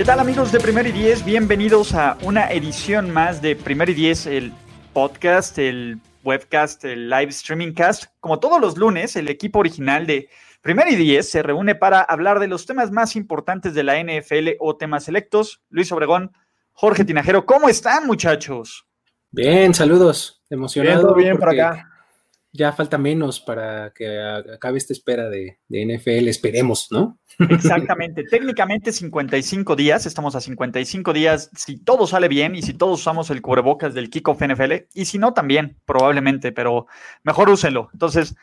¿Qué tal amigos de Primer y Diez? Bienvenidos a una edición más de Primer y Diez, el podcast, el webcast, el live streaming cast. Como todos los lunes, el equipo original de Primer y Diez se reúne para hablar de los temas más importantes de la NFL o temas selectos. Luis Obregón, Jorge Tinajero, ¿cómo están muchachos? Bien, saludos. Emocionado. Bien, bien por acá ya falta menos para que acabe esta espera de, NFL, esperemos, ¿no? Exactamente, técnicamente 55 días, estamos a 55 días si todo sale bien y si todos usamos el cubrebocas del Kickoff NFL, y si no también, probablemente, pero mejor úsenlo. Entonces,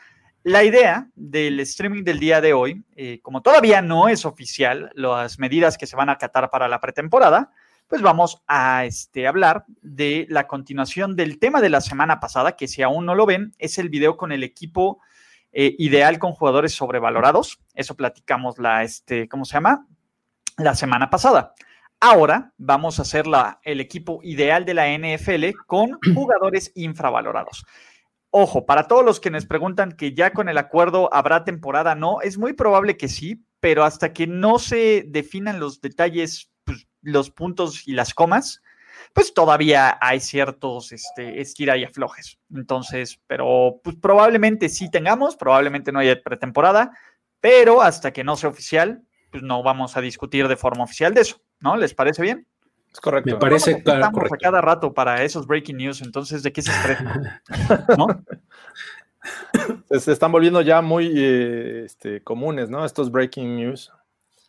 la idea del streaming del día de hoy, eh, como todavía no es oficial las medidas que se van a acatar para la pretemporada, pues vamos a este, hablar de la continuación del tema de la semana pasada, que si aún no lo ven, es el video con el equipo eh, ideal con jugadores sobrevalorados. Eso platicamos la, este, ¿cómo se llama? La semana pasada. Ahora vamos a hacer la, el equipo ideal de la NFL con jugadores infravalorados. Ojo, para todos los que nos preguntan que ya con el acuerdo habrá temporada, no, es muy probable que sí, pero hasta que no se definan los detalles los puntos y las comas, pues todavía hay ciertos este, estira y aflojes. Entonces, pero pues probablemente sí tengamos, probablemente no haya pretemporada, pero hasta que no sea oficial, pues no vamos a discutir de forma oficial de eso, ¿no? ¿Les parece bien? Es correcto. Me parece claro, Estamos a cada rato para esos breaking news, entonces, ¿de qué se estresa? ¿No? Se están volviendo ya muy eh, este, comunes, ¿no? Estos breaking news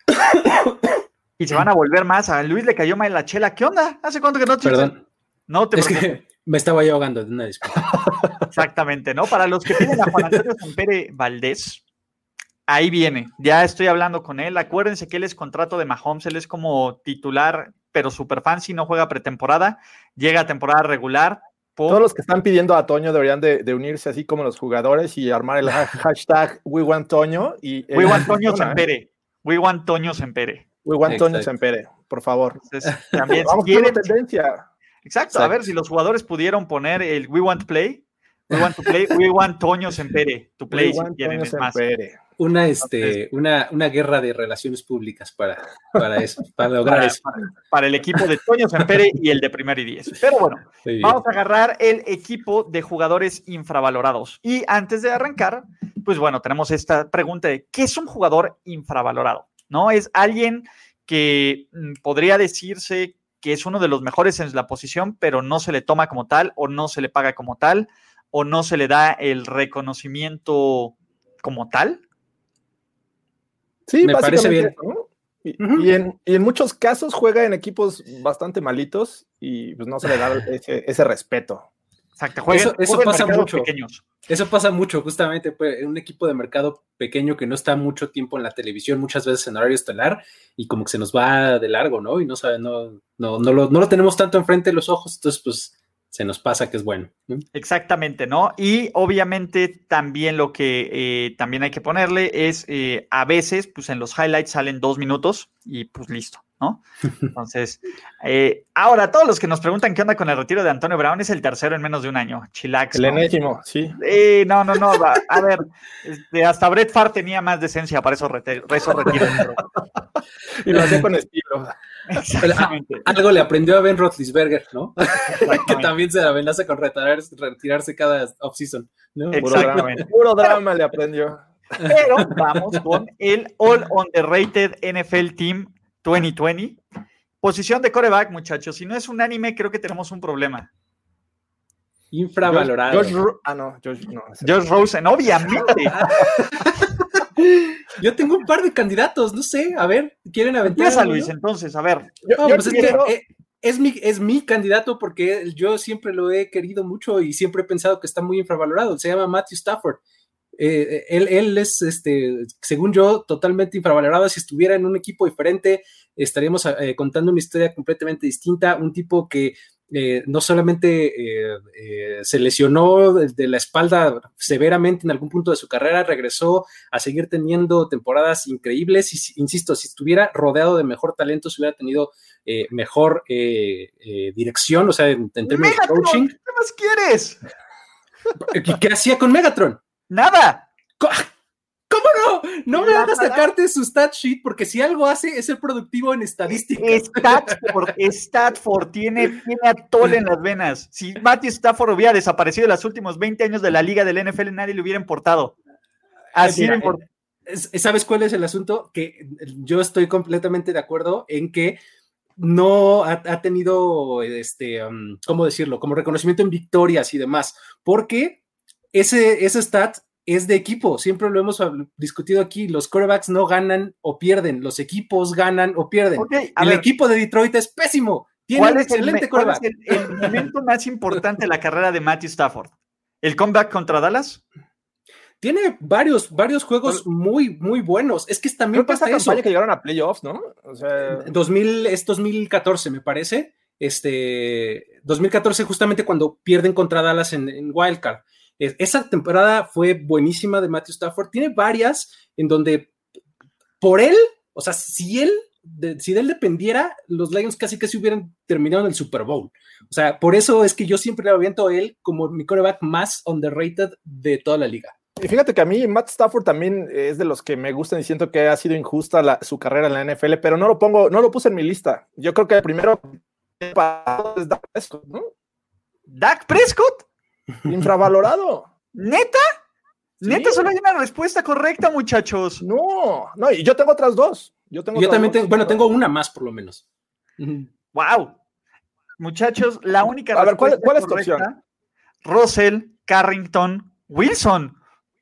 y se van a volver más. A Luis le cayó mal la chela. ¿Qué onda? ¿Hace cuánto que no te Perdón. No te Es que me estaba yo ahogando de una disculpa. Exactamente, ¿no? Para los que piden a Juan Antonio Sampere Valdés, ahí viene. Ya estoy hablando con él. Acuérdense que él es contrato de Mahomes, él es como titular, pero super fancy, no juega pretemporada, llega a temporada regular. Todos los que están pidiendo a Toño deberían de, unirse así como los jugadores y armar el hashtag We Want Toño y We Want Toño Sempere. We Want Toño Sempere. We want Toño Sempere, por favor. también Vamos quieren tendencia. Exacto. a ver si los jugadores pudieron poner el We want play, We want to play, We want Toño Sempere, to play si quieren, es más. Una, este, una, una guerra de relaciones públicas para, para eso, para lograr eso. Para, el equipo de Toño Sempere y el de Primer y Diez. Pero bueno, vamos a agarrar el equipo de jugadores infravalorados. Y antes de arrancar, pues bueno, tenemos esta pregunta de ¿qué es un jugador infravalorado? ¿No? Es alguien que mm, podría decirse que es uno de los mejores en la posición, pero no se le toma como tal, o no se le paga como tal, o no se le da el reconocimiento como tal. Sí, me parece bien. Y, en, muchos casos juega en equipos bastante malitos y pues no se le da ese respeto. Exacto, eso, pasa mucho. Eso pasa mucho, justamente, pues, en un equipo de mercado pequeño que no está mucho tiempo en la televisión, muchas veces en horario estelar, y como que se nos va de largo, ¿no? Y no sabe, no, no, no, lo, no lo tenemos tanto enfrente de los ojos, entonces, pues, se nos pasa que es bueno. Exactamente, ¿no? Y obviamente también lo que eh, también hay que ponerle es, eh, a veces, pues en los highlights salen dos minutos y pues listo. ¿No? Entonces, eh, ahora, todos los que nos preguntan qué onda con el retiro de Antonio Brown, es el tercero en menos de un año. Chilax. El enésimo, sí. no, no, no. a ver, este, hasta Brett Farr tenía más decencia para esos, retiros. y lo hacía con estilo. Exactamente. Algo le aprendió a Ben Roethlisberger, ¿no? que también se amenaza con retirarse, retirarse cada offseason. ¿no? Exactamente. Puro drama le aprendió. Pero vamos con el All on the Rated NFL Team 2020. Posición de coreback, muchachos. Si no es un anime, creo que tenemos un problema. Infravalorado. Josh, ah, no, Josh, no. Josh Rosen, obviamente. Yo tengo un par de candidatos, no sé, a ver, ¿quieren aventar? Luis, entonces, a ver. Pues eh, es, mi, es mi candidato porque yo siempre lo he querido mucho y siempre he pensado que está muy infravalorado. Se llama Matthew Stafford. Eh, él, es, este, según yo, totalmente infravalorado. Si estuviera en un equipo diferente, estaríamos eh, contando una historia completamente distinta. Un tipo que eh, no solamente se lesionó de, la espalda severamente en algún punto de su carrera, regresó a seguir teniendo temporadas increíbles. Y insisto, si estuviera rodeado de mejor talento, si hubiera tenido mejor dirección, o sea, en, términos de coaching. ¿Qué más quieres? ¿Qué hacía con Megatron? Nada. ¿Cómo no? No me hagas sacarte su stat sheet porque si algo hace es ser productivo en estadística. Statford, Statford tiene, tiene atole en las venas. Si Matthew Stafford hubiera desaparecido en los últimos 20 años de la liga del NFL, nadie le hubiera importado. Así Mira, ¿Sabes cuál es el asunto? Que yo estoy completamente de acuerdo en que no ha, tenido, este, um, ¿cómo decirlo? Como reconocimiento en victorias y demás, porque ese, ese stat es de equipo, siempre lo hemos discutido aquí, los quarterbacks no ganan o pierden, los equipos ganan o pierden. el equipo de Detroit es pésimo, tiene un excelente el, ¿cuál es el, momento más importante de la carrera de Matthew Stafford? ¿El comeback contra Dallas? Tiene varios, varios juegos muy, muy buenos. Es que también pasa que eso. que llegaron a playoffs, ¿no? O sea... 2000, es 2014, me parece. Este, 2014 justamente cuando pierden contra Dallas en, en Wildcard. Esa temporada fue buenísima de Matthew Stafford. Tiene varias en donde por él, o sea, si él, si de él dependiera, los Lions casi casi hubieran terminado en el Super Bowl. O sea, por eso es que yo siempre le aviento a él como mi coreback más underrated de toda la liga. Y fíjate que a mí Matt Stafford también es de los que me gustan y siento que ha sido injusta su carrera en la NFL, pero no lo pongo, no lo puse en mi lista. Yo creo que el primero es Dak Prescott, ¿no? ¿Dak Prescott? Infravalorado. ¿Neta? ¿Neta solo hay una respuesta correcta, muchachos? No, no, y yo tengo otras dos. Yo, tengo también tengo, bueno, tengo una más por lo menos. Wow. Muchachos, la única A ver, ¿cuál, es tu opción? Russell, Carrington, Wilson.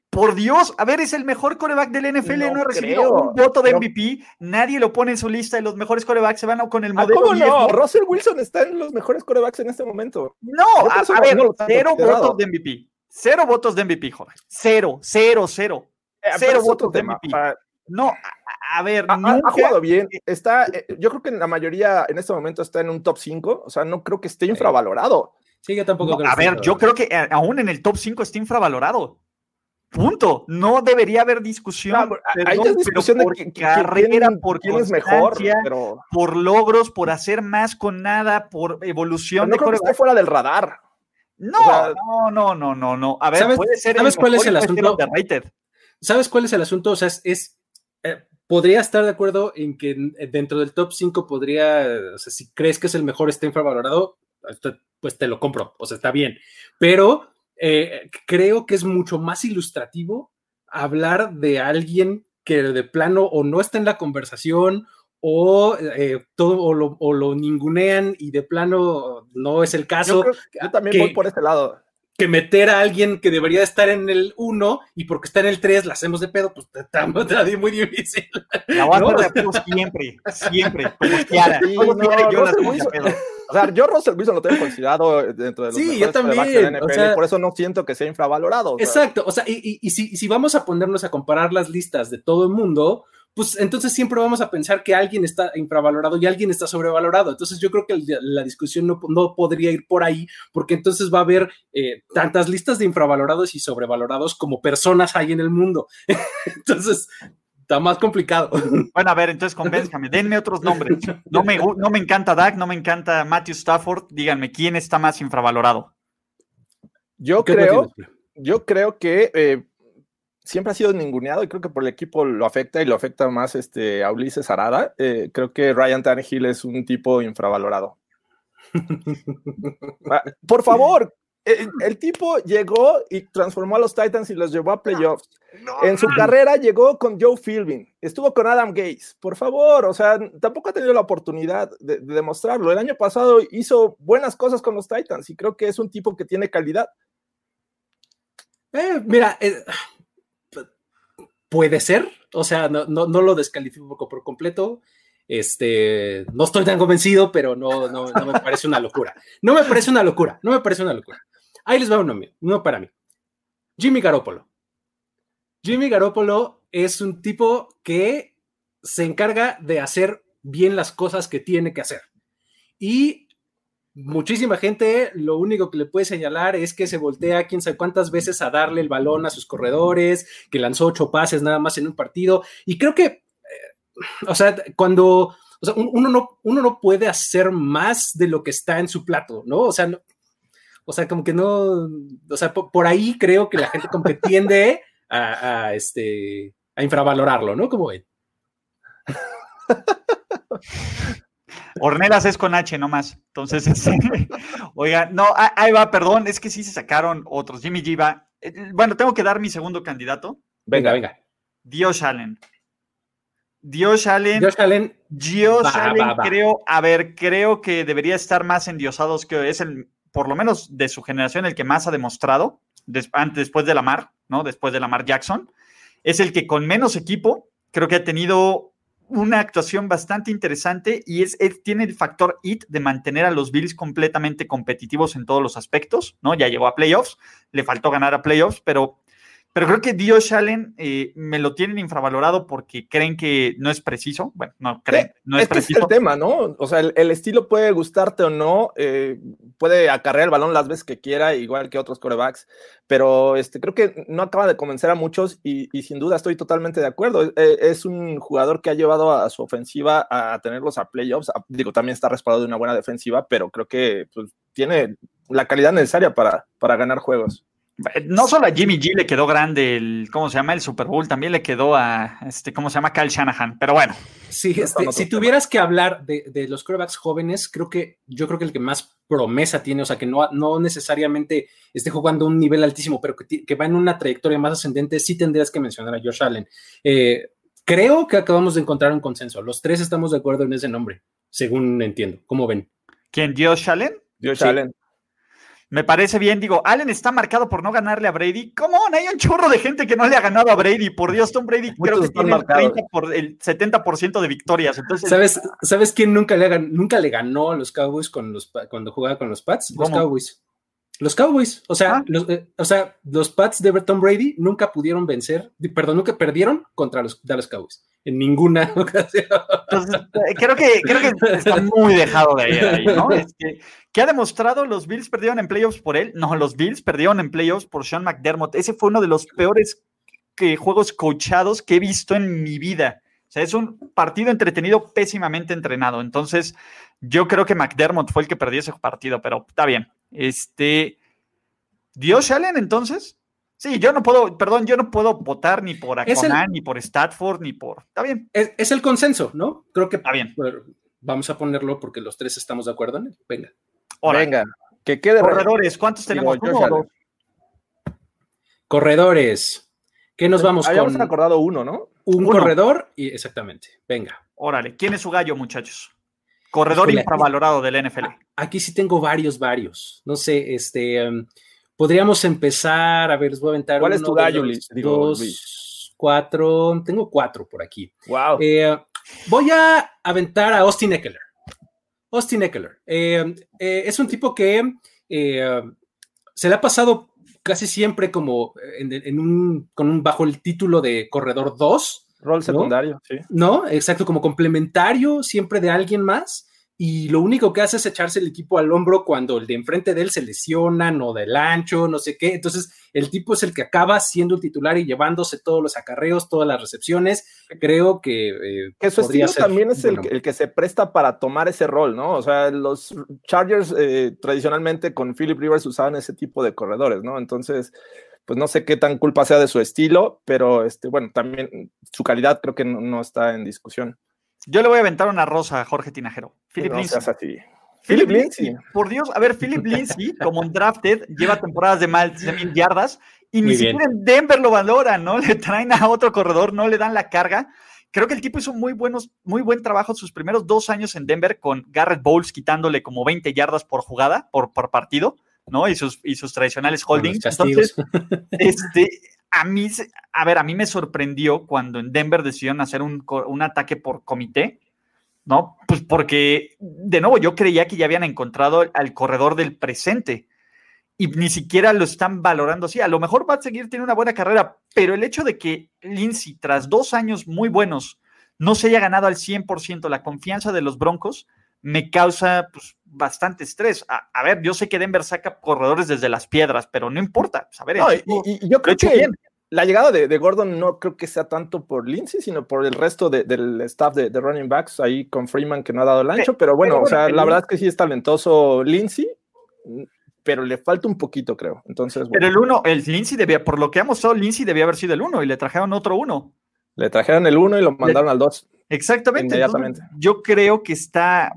Por Dios, a ver, es el mejor coreback del NFL, no, ha recibido un voto de MVP, nadie lo pone en su lista de los mejores corebacks, se van con el modelo. ¿Cómo no? Russell Wilson está en los mejores corebacks en este momento. No, a, ver, cero votos de MVP. Cero votos de MVP, Jorge. Cero, cero, cero. Eh, cero votos de MVP. No, a, ver, ha, ha, jugado bien. Está, eh, yo creo que en la mayoría en este momento está en un top 5. O sea, no creo que esté infravalorado. Sí, yo tampoco. a ver, yo creo que eh, aún en el top 5 está infravalorado. Punto. No debería haber discusión. hay discusión de carrera, por quién es mejor, por logros, por hacer más con nada, por evolución. no creo que esté fuera del radar. No, no, no, no, no, A ver, ¿sabes, puede ser ¿sabes cuál es el asunto? ¿Sabes cuál es el asunto? O sea, es, eh, podría estar de acuerdo en que dentro del top 5 podría, o sea, si crees que es el mejor, esté infravalorado, pues te lo compro, o sea, está bien. Pero eh, creo que es mucho más ilustrativo hablar de alguien que de plano o no está en la conversación o eh, todo o lo, o lo, ningunean y de plano no es el caso. Yo, también voy por este lado. Que meter a alguien que debería estar en el 1 y porque está en el 3 la hacemos de pedo, pues estamos muy difícil. La voy a hacer siempre, siempre, como Kiara. Sí, no, yo la pedo. O sea, yo Russell Wilson lo tengo considerado dentro de los sí, yo también. NFL, o sea, por eso no siento que sea infravalorado. exacto, o sea, y, y, si, si, vamos a ponernos a comparar las listas de todo el mundo, pues entonces siempre vamos a pensar que alguien está infravalorado y alguien está sobrevalorado. Entonces yo creo que la discusión no, no podría ir por ahí, porque entonces va a haber eh, tantas listas de infravalorados y sobrevalorados como personas hay en el mundo. entonces, está más complicado. Bueno, a ver, entonces convénzame, denme otros nombres. No me, no me encanta Dak, no me encanta Matthew Stafford. Díganme, ¿quién está más infravalorado? Yo creo, yo creo que eh, siempre ha sido ninguneado y creo que por el equipo lo afecta y lo afecta más este, a Ulises Arada. Eh, creo que Ryan Tannehill es un tipo infravalorado. Ah, por favor, el, tipo llegó y transformó a los Titans y los llevó a playoffs. en su carrera llegó con Joe Philbin, estuvo con Adam Gates. Por favor, o sea, tampoco ha tenido la oportunidad de, demostrarlo. El año pasado hizo buenas cosas con los Titans y creo que es un tipo que tiene calidad. Eh, mira, eh, puede ser, o sea, no, no, lo descalifico por completo. Este, no estoy tan convencido, pero no, no, no me parece una locura. No me parece una locura, no me parece una locura. Ahí les va uno, uno para mí. Jimmy Garoppolo. Jimmy Garoppolo es un tipo que se encarga de hacer bien las cosas que tiene que hacer. Y muchísima gente lo único que le puede señalar es que se voltea quién sabe cuántas veces a darle el balón a sus corredores, que lanzó ocho pases nada más en un partido. Y creo que, eh, o sea, cuando, o sea, uno, no, uno no puede hacer más de lo que está en su plato, ¿no? O sea, o sea, como que no, o sea, por, ahí creo que la gente como que tiende a, este, a infravalorarlo, ¿no? Como ven. Ornelas es con H nomás. Entonces, este, oiga, no, ahí va, perdón, es que sí se sacaron otros. Jimmy G va. Eh, bueno, tengo que dar mi segundo candidato. Venga, venga. Dios Allen. Dios Allen. Dios Allen. Dios Allen, creo, a ver, creo que debería estar más endiosados, que es el, por lo menos de su generación, el que más ha demostrado, antes, después de Lamar, ¿no? Después de Lamar Jackson. Es el que con menos equipo, creo que ha tenido una actuación bastante interesante y es, tiene el factor IT de mantener a los Bills completamente competitivos en todos los aspectos, ¿no? Ya llegó a playoffs, le faltó ganar a playoffs, pero pero creo que Dios Allen eh, me lo tienen infravalorado porque creen que no es preciso. Bueno, no creen, no es, preciso. es el tema, ¿no? O sea, el, estilo puede gustarte o no, eh, puede acarrear el balón las veces que quiera, igual que otros corebacks, pero este, creo que no acaba de convencer a muchos y, sin duda estoy totalmente de acuerdo. Eh, es un jugador que ha llevado a su ofensiva a tenerlos a playoffs. Digo, también está respaldado de una buena defensiva, pero creo que pues, tiene la calidad necesaria para, para ganar juegos. No solo a Jimmy G le quedó grande el, ¿cómo se llama? El Super Bowl, también le quedó a, este, ¿cómo se llama? Kyle Shanahan, pero bueno. Sí, este, si tuvieras que hablar de, los quarterbacks jóvenes, creo que yo creo que el que más promesa tiene, o sea, que no, no necesariamente esté jugando a un nivel altísimo, pero que, va en una trayectoria más ascendente, sí tendrías que mencionar a Josh Allen. Eh, creo que acabamos de encontrar un consenso. Los tres estamos de acuerdo en ese nombre, según entiendo. ¿Cómo ven? ¿Quién? ¿Josh Allen? Josh Allen. Me parece bien, digo, Allen está marcado por no ganarle a Brady. ¿Cómo? Hay un chorro de gente que no le ha ganado a Brady. Por Dios, Tom Brady creo que tiene el, 30 por, el 70% de victorias. Entonces, ¿Sabes, ¿Sabes quién nunca le, nunca le ganó a los Cowboys con los, cuando jugaba con los Pats? Los Cowboys. Los Cowboys, o sea, ah. los, eh, o sea, los Pats de Tom Brady nunca pudieron vencer, perdón, nunca perdieron contra los Dallas Cowboys en ninguna ocasión. Entonces, eh, creo que, creo que está muy dejado de ahí, ¿no? Este, ¿Qué ha demostrado? ¿Los Bills perdieron en playoffs por él? No, los Bills perdieron en playoffs por Sean McDermott. Ese fue uno de los peores que, juegos coachados que he visto en mi vida. O sea, es un partido entretenido, pésimamente entrenado. Entonces, yo creo que McDermott fue el que perdió ese partido, pero está bien. Este. ¿Dios Allen entonces? Sí, yo no puedo, perdón, yo no puedo votar ni por Aconan, ni por Statford, ni por. Está bien. Es, el consenso, ¿no? Creo que. Está bien. Vamos a ponerlo porque los tres estamos de acuerdo en él. Venga. Venga. Que quede. Corredores, ¿cuántos tenemos? Corredores. ¿Qué nos vamos Habíamos con? acordado uno, ¿no? Un corredor y exactamente. Venga. Órale. ¿Quién es su gallo, muchachos? Corredor infravalorado del NFL. Aquí sí tengo varios, varios. No sé, este. Em, Podríamos empezar, a ver, les voy a aventar. ¿Cuál es tu gallo, Luis? dos, cuatro, tengo cuatro por aquí. Wow. Eh, voy a aventar a Austin Eckler. Austin Eckler. Eh, eh, es un tipo que se le ha pasado casi siempre como en, un, con un, bajo el título de corredor 2. Rol secundario, sí. No, exacto, como complementario siempre de alguien más y lo único que hace es echarse el equipo al hombro cuando el de enfrente de él se lesiona, no del ancho, no sé qué. Entonces, el tipo es el que acaba siendo el titular y llevándose todos los acarreos, todas las recepciones. Creo que. Eh, que su estilo también es el, que se presta para tomar ese rol, ¿no? O sea, los Chargers eh, tradicionalmente con Philip Rivers usaban ese tipo de corredores, ¿no? Entonces, pues no sé qué tan culpa sea de su estilo, pero este, bueno, también su calidad creo que no está en discusión. Yo le voy a aventar una rosa a Jorge Tinajero. Philip Lindsay. Philip Lindsay. Por Dios, a ver, Philip Lindsay, como un drafted, lleva temporadas de más de mil yardas y ni siquiera en Denver lo valoran, ¿no? Le traen a otro corredor, no le dan la carga. Creo que el tipo hizo muy, buenos, muy buen trabajo sus primeros dos años en Denver con Garrett Bowles quitándole como 20 yardas por jugada, por, por partido, ¿no? Y sus, y sus tradicionales holdings. Entonces, este, a mí, a ver, a mí me sorprendió cuando en Denver decidieron hacer un, ataque por comité, ¿no? Pues porque, de nuevo, yo creía que ya habían encontrado al corredor del presente. y ni siquiera lo están valorando así. A lo mejor va a seguir teniendo una buena carrera, pero el hecho de que Lindsay, tras dos años muy buenos, no se haya ganado al 100% la confianza de los Broncos, me causa pues, bastante estrés. A, ver, yo sé que Denver saca corredores desde las piedras, pero no importa. Pues, y, yo creo que la llegada de, Gordon no creo que sea tanto por Lindsay, sino por el resto del staff de, running backs, ahí con Freeman que no ha dado el ancho, pero bueno, o sea, la verdad es que sí es talentoso Lindsay, pero le falta un poquito, creo. Entonces, Pero el uno, el Lindsay debía, por lo que ha mostrado, Lindsay debía haber sido el uno y le trajeron otro uno. Le trajeron el uno y lo mandaron al dos. Exactamente. Inmediatamente. yo creo que está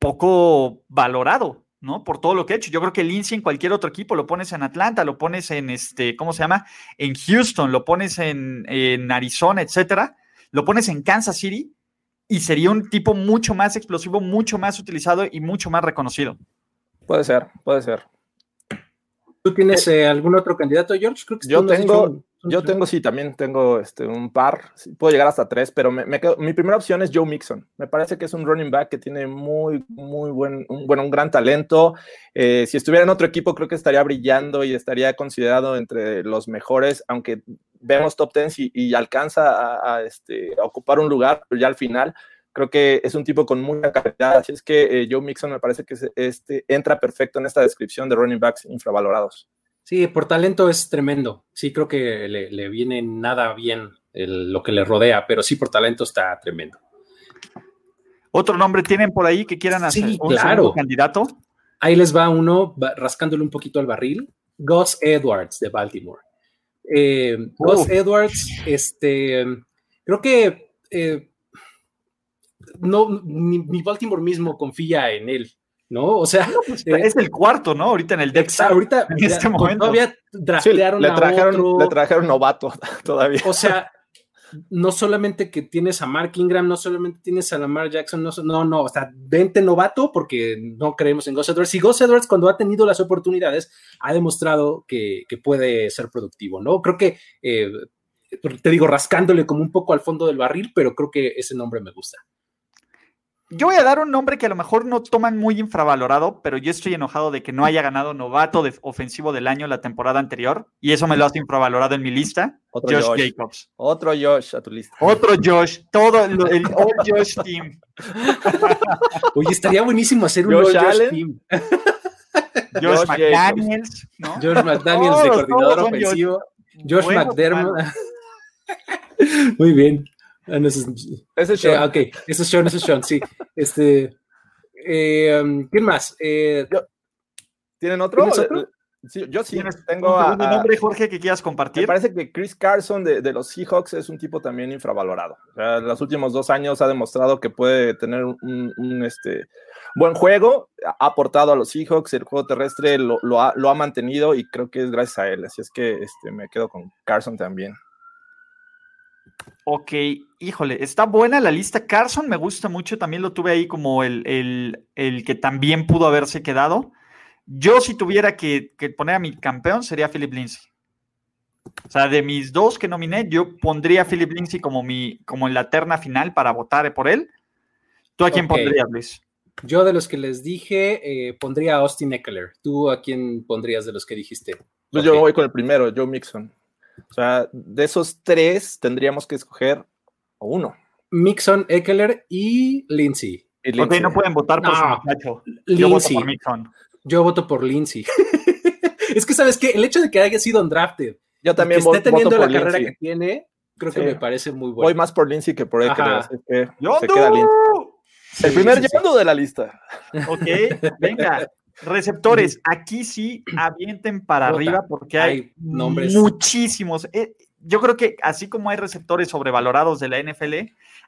poco valorado, ¿no? Por todo lo que ha hecho. Yo creo que Lindsay en cualquier otro equipo lo pones en Atlanta, lo pones en este, ¿cómo se llama? En Houston, lo pones en, en Arizona, etcétera, lo pones en Kansas City y sería un tipo mucho más explosivo, mucho más utilizado y mucho más reconocido. Puede ser, puede ser. ¿Tú tienes eh, algún otro candidato, George? Creo que yo tengo, yo tengo, sí, también tengo este, un par. puedo llegar hasta tres, pero me, mi primera opción es Joe Mixon. Me parece que es un running back que tiene muy, muy buen, un, bueno, un gran talento. Eh, si estuviera en otro equipo, creo que estaría brillando y estaría considerado entre los mejores, aunque vemos top ten y, alcanza a, este, a ocupar un lugar, pero ya al final creo que es un tipo con mucha calidad, así es que eh, Joe Mixon me parece que este, entra perfecto en esta descripción de running backs infravalorados. Sí, por talento es tremendo. Sí, creo que le, viene nada bien lo que le rodea, pero sí, por talento está tremendo. ¿Otro nombre tienen por ahí que quieran hacer sí, un claro. candidato? Ahí les va uno rascándole un poquito al barril. Gus Edwards de Baltimore. Eh, Gus Edwards, este, creo que eh, no, ni, Baltimore mismo confía en él, ¿no? O sea, pues, eh, es el cuarto, ¿no? Ahorita en el Dex. Ahorita, en este momento. Todavía draftearon le trajeron, Le trajeron novato todavía. O sea, no solamente que tienes a Mark Ingram, no solamente tienes a Lamar Jackson, no, no, no, o sea, vente novato porque no creemos en Gus Edwards. Y Gus Edwards, cuando ha tenido las oportunidades, ha demostrado que, puede ser productivo, ¿no? Creo que, eh, te digo, rascándole como un poco al fondo del barril, pero creo que ese nombre me gusta. Yo voy a dar un nombre que a lo mejor no toman muy infravalorado, pero yo estoy enojado de que no haya ganado novato de ofensivo del año la temporada anterior, y eso me lo hace infravalorado en mi lista. Otro Josh, Jacobs. Otro Josh a tu lista. Otro Josh, todo el, All Josh Team. Oye, estaría buenísimo hacer un Josh, Josh Team. Josh, McDaniels, ¿no? Josh McDaniels de coordinador ofensivo. Josh, McDermott. Muy bien. Ah, ese es Sean. Eh, ok, ese es Sean, ese es Sean, sí. Este, eh, um, ¿Quién más? Eh, ¿Tienen otro? Sí, yo sí tengo a, nombre, Jorge, que quieras compartir. Me parece que Chris Carson de, los Seahawks es un tipo también infravalorado. en los últimos dos años ha demostrado que puede tener un, este, buen juego, ha aportado a los Seahawks, el juego terrestre lo, lo, ha, lo, ha, mantenido y creo que es gracias a él. Así es que este, me quedo con Carson también. Ok, híjole, está buena la lista. Carson me gusta mucho, también lo tuve ahí como el, que también pudo haberse quedado. Yo si tuviera que, poner a mi campeón sería Philip Lindsay. O sea, de mis dos que nominé, yo pondría a Philip Lindsay como, mi, como en la terna final para votar por él. ¿Tú a quién pondrías, Luis? Yo de los que les dije, eh, pondría a Austin Eckler. ¿Tú a quién pondrías de los que dijiste? Pues yo voy con el primero, Joe Mixon. O sea, de esos tres tendríamos que escoger uno. Mixon, Eckler y Lindsay. Ok, no pueden votar por su muchacho. Yo voto por Mixon. Yo voto por Lindsay. es que, ¿sabes qué? El hecho de que haya sido undrafted, yo también que esté teniendo la carrera que tiene, creo que me parece muy bueno. Voy más por Lindsay que por Eckler. que se queda Lindsay. el primer sí, de la lista. Ok, venga. Receptores, aquí sí avienten para arriba porque hay, nombres muchísimos. Eh, yo creo que así como hay receptores sobrevalorados de la NFL,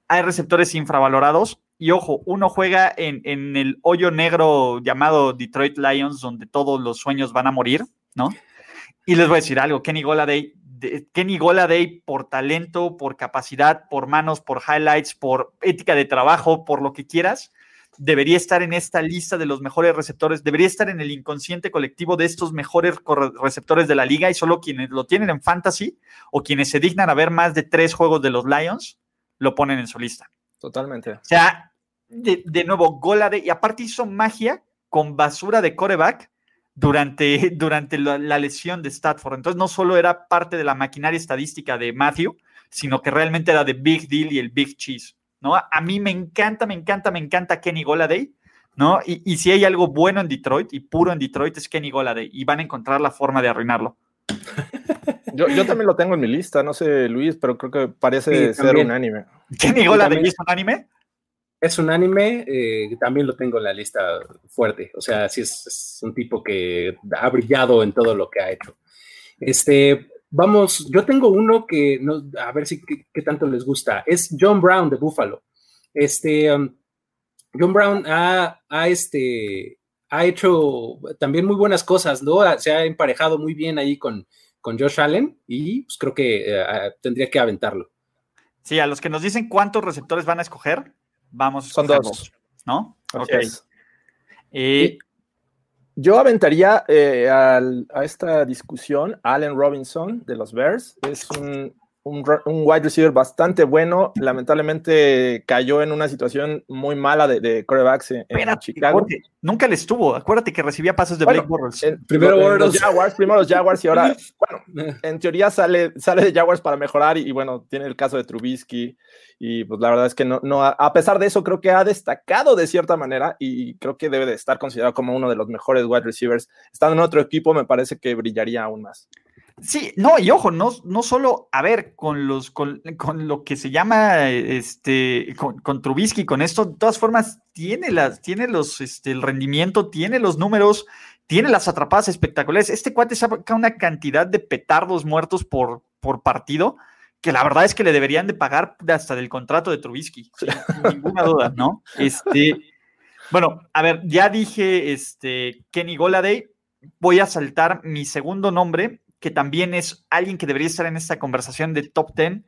hay receptores infravalorados. Y ojo, uno juega en, el hoyo negro llamado Detroit Lions, donde todos los sueños van a morir, ¿no? Y les voy a decir algo, Kenny Goladay, Kenny Goladay por talento, por capacidad, por manos, por highlights, por ética de trabajo, por lo que quieras, debería estar en esta lista de los mejores receptores, debería estar en el inconsciente colectivo de estos mejores receptores de la liga y solo quienes lo tienen en fantasy o quienes se dignan a ver más de tres juegos de los Lions lo ponen en su lista. Totalmente. O sea, de, nuevo, gola de, y aparte hizo magia con basura de coreback durante, durante la, lesión de Stafford. Entonces no solo era parte de la maquinaria estadística de Matthew, sino que realmente era de Big Deal y el Big Cheese. ¿No? A mí me encanta, me encanta, me encanta Kenny Goladay. ¿no? Y, y si hay algo bueno en Detroit y puro en Detroit es Kenny Goladay y van a encontrar la forma de arruinarlo. Yo, yo, también lo tengo en mi lista, no sé, Luis, pero creo que parece ser un anime. ¿Kenny Goladay es un anime? Es un anime, eh, también lo tengo en la lista fuerte. O sea, sí es, un tipo que ha brillado en todo lo que ha hecho. Este, vamos, yo tengo uno que, no, a ver si qué, tanto les gusta. Es John Brown de Buffalo. Este, um, John Brown ha, este, ha hecho también muy buenas cosas, ¿no? Se ha emparejado muy bien ahí con, con Josh Allen y pues creo que eh, tendría que aventarlo. Sí, a los que nos dicen cuántos receptores van a escoger, vamos. Son dos. ¿No? ok. Yo aventaría eh, a esta discusión Allen Robinson de los Bears. Es un un, wide receiver bastante bueno. Lamentablemente cayó en una situación muy mala de, de corebacks en, Chicago. nunca le estuvo. Acuérdate que recibía pasos de Blake Bortles. Primero los Jaguars, primero los Jaguars y ahora, bueno, en teoría sale, sale de Jaguars para mejorar y, bueno, tiene el caso de Trubisky y pues la verdad es que no, no, a pesar de eso creo que ha destacado de cierta manera y creo que debe de estar considerado como uno de los mejores wide receivers. Estando en otro equipo me parece que brillaría aún más. Sí, no, y ojo, no, no solo, a ver, con los, con, lo que se llama este, con, Trubisky, con esto, de todas formas, tiene las, tiene los, este, el rendimiento, tiene los números, tiene las atrapadas espectaculares. Este cuate saca una cantidad de petardos muertos por, por partido, que la verdad es que le deberían de pagar hasta del contrato de Trubisky, sin, ninguna duda, ¿no? Este, bueno, a ver, ya dije este, Kenny Goladay, voy a saltar mi segundo nombre, que también es alguien que debería estar en esta conversación de top 10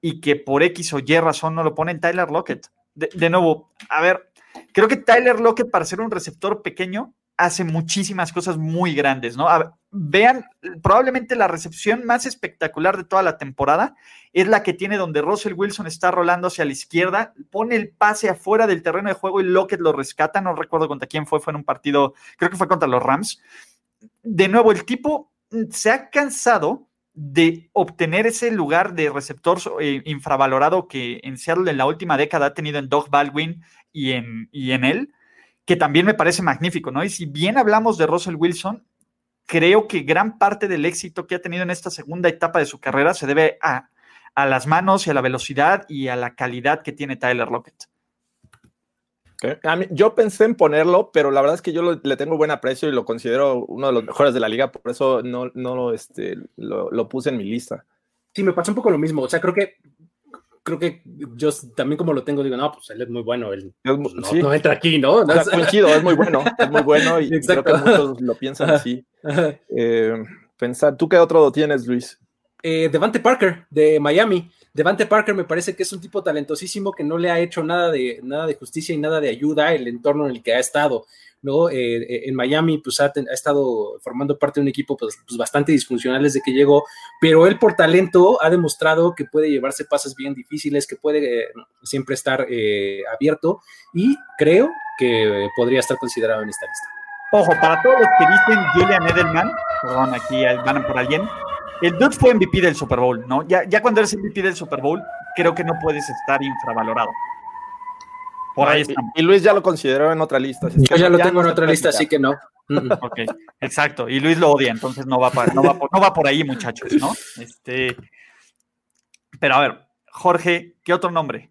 y que por X o Y razón no lo ponen Tyler Lockett. De, nuevo, a ver, creo que Tyler Lockett para ser un receptor pequeño hace muchísimas cosas muy grandes, ¿no? vean, probablemente la recepción más espectacular de toda la temporada es la que tiene donde Russell Wilson está rolando hacia la izquierda, pone el pase afuera del terreno de juego y Lockett lo rescata, no recuerdo contra quién fue, fue en un partido, creo que fue contra los Rams. De nuevo, el tipo se ha cansado de obtener ese lugar de receptor eh, infravalorado que en Seattle en la última década ha tenido en Doug Baldwin y en, y en él, que también me parece magnífico, ¿no? Y si bien hablamos de Russell Wilson, creo que gran parte del éxito que ha tenido en esta segunda etapa de su carrera se debe a, a las manos y a la velocidad y a la calidad que tiene Tyler Lockett yo pensé en ponerlo, pero la verdad es que yo le tengo buen aprecio y lo considero uno de los mejores de la liga, por eso no, no este, lo, lo, puse en mi lista. Sí, me pasó un poco lo mismo. O sea, creo que creo que yo también como lo tengo, digo, no, pues él es muy bueno, él pues, no, entra aquí, ¿no? no es muy bueno, es muy bueno y creo que muchos lo piensan así. Eh, pensar, ¿tú qué otro tienes, Luis? Eh, Devante Parker, de Miami. Devante Parker me parece que es un tipo talentosísimo que no le ha hecho nada de, nada de justicia y nada de ayuda el entorno en el que ha estado. ¿no? Eh, eh, en Miami pues ha, estado formando parte de un equipo pues, pues, bastante disfuncional desde que llegó, pero él por talento ha demostrado que puede llevarse pases bien difíciles, que puede eh, siempre estar abierto y creo que podría estar considerado en esta lista. Ojo, para todos los que dicen Julian Edelman, perdón, aquí van por alguien, el Dude fue MVP del Super Bowl, ¿no? Ya, ya cuando eres MVP del Super Bowl, creo que no puedes estar infravalorado. Por ahí está. Y, Luis ya lo consideró en otra lista. Yo ya lo tengo en otra lista, así que no. ok, exacto. Y Luis lo odia, entonces no va, no va, por, no va por ahí, muchachos, ¿no? Este, pero a ver, Jorge, ¿qué otro nombre?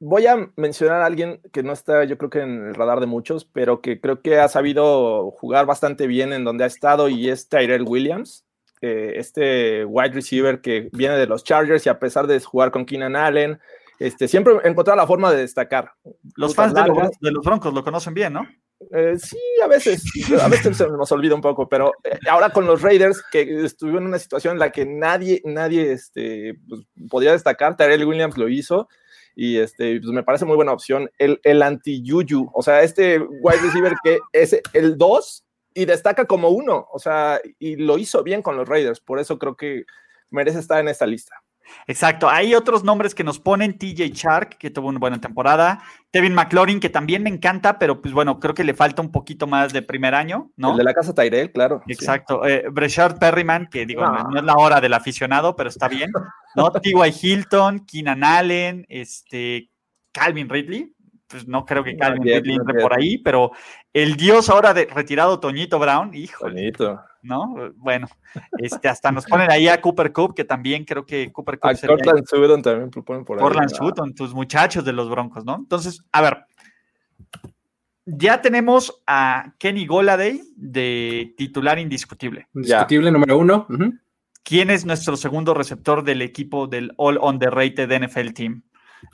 Voy a mencionar a alguien que no está, yo creo que en el radar de muchos, pero que creo que ha sabido jugar bastante bien en donde ha estado y es Tyrell Williams este wide receiver que viene de los Chargers y a pesar de jugar con Keenan Allen, este, siempre encontraba la forma de destacar. Los fans de los, Broncos lo conocen bien, ¿no? Eh, sí, a veces, a veces se nos olvida un poco, pero eh, ahora con los Raiders, que estuvieron en una situación en la que nadie, nadie este, pues, podía destacar, Terrell Williams lo hizo, y este, pues me parece muy buena opción. El, el anti-Yuyu, o sea, este wide receiver que es el 2 y destaca como uno, o sea, y lo hizo bien con los Raiders, por eso creo que merece estar en esta lista. Exacto. Hay otros nombres que nos ponen. TJ Shark, que tuvo una buena temporada. Tevin McLaurin, que también me encanta, pero pues bueno, creo que le falta un poquito más de primer año, ¿no? El de la casa Tyrell, claro. Exacto. Eh, Breshard Perryman, que digo, no. es la hora del aficionado, pero está bien. ¿No? T.Y. Hilton, Keenan Allen, este, Calvin Ridley. Pues no creo que Calvin Ridley entre por ahí, pero el dios ahora de retirado, Toñito Brown, hijo. Toñito. ¿no? Bueno, este, hasta nos ponen ahí a Cooper Cup, que también creo que Cooper Cup. A Cortland Sutton también proponen por ahí. Cortland Sutton, tus muchachos de los Broncos, ¿no? Entonces, a ver, ya tenemos a Kenny Goladay de titular indiscutible. Indiscutible número uno. ¿Quién es nuestro segundo receptor del equipo del All on the Rated NFL Team?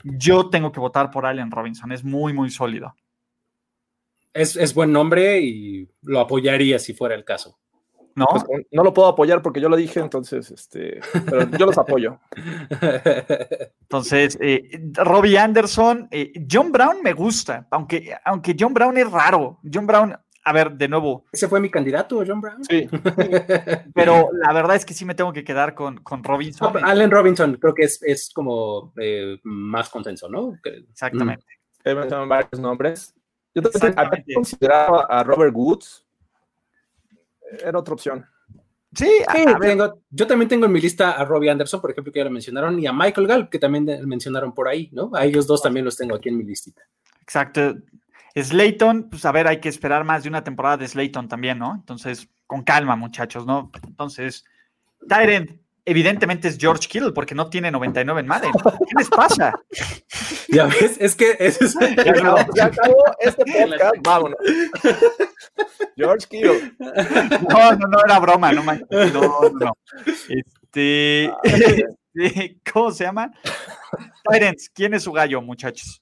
Yo tengo que votar por Allen Robinson, es muy, muy sólido. Es, es buen nombre y lo apoyaría si fuera el caso. ¿no? Pues, no lo puedo apoyar porque yo lo dije, entonces, este, pero yo los apoyo. Entonces, eh, Robbie Anderson, eh, John Brown me gusta, aunque, aunque John Brown es raro. John Brown, a ver, de nuevo. ¿Ese fue mi candidato, John Brown? Sí. pero la verdad es que sí me tengo que quedar con, con Robinson. Allen Robinson creo que es, es como eh, más consenso, ¿no? Exactamente. Mm. varios nombres. Yo también consideraba a Robert Woods era otra opción. Sí, yo también tengo en mi lista a Robbie Anderson, por ejemplo, que ya lo mencionaron, y a Michael Gall, que también mencionaron por ahí, ¿no? A ellos dos también los tengo aquí en mi listita. Exacto. Slayton, pues a ver, hay que esperar más de una temporada de Slayton también, ¿no? Entonces, con calma, muchachos, ¿no? Entonces, Tyrant, evidentemente es George Kittle porque no tiene 99 en Madden. ¿Qué les pasa? Ya ves, es que es... ya, acabó, este podcast, vámonos. George Kittle. No, no, no era broma, no No, no. Este, ¿cómo se llama? Tyrants, ¿quién es su gallo, muchachos?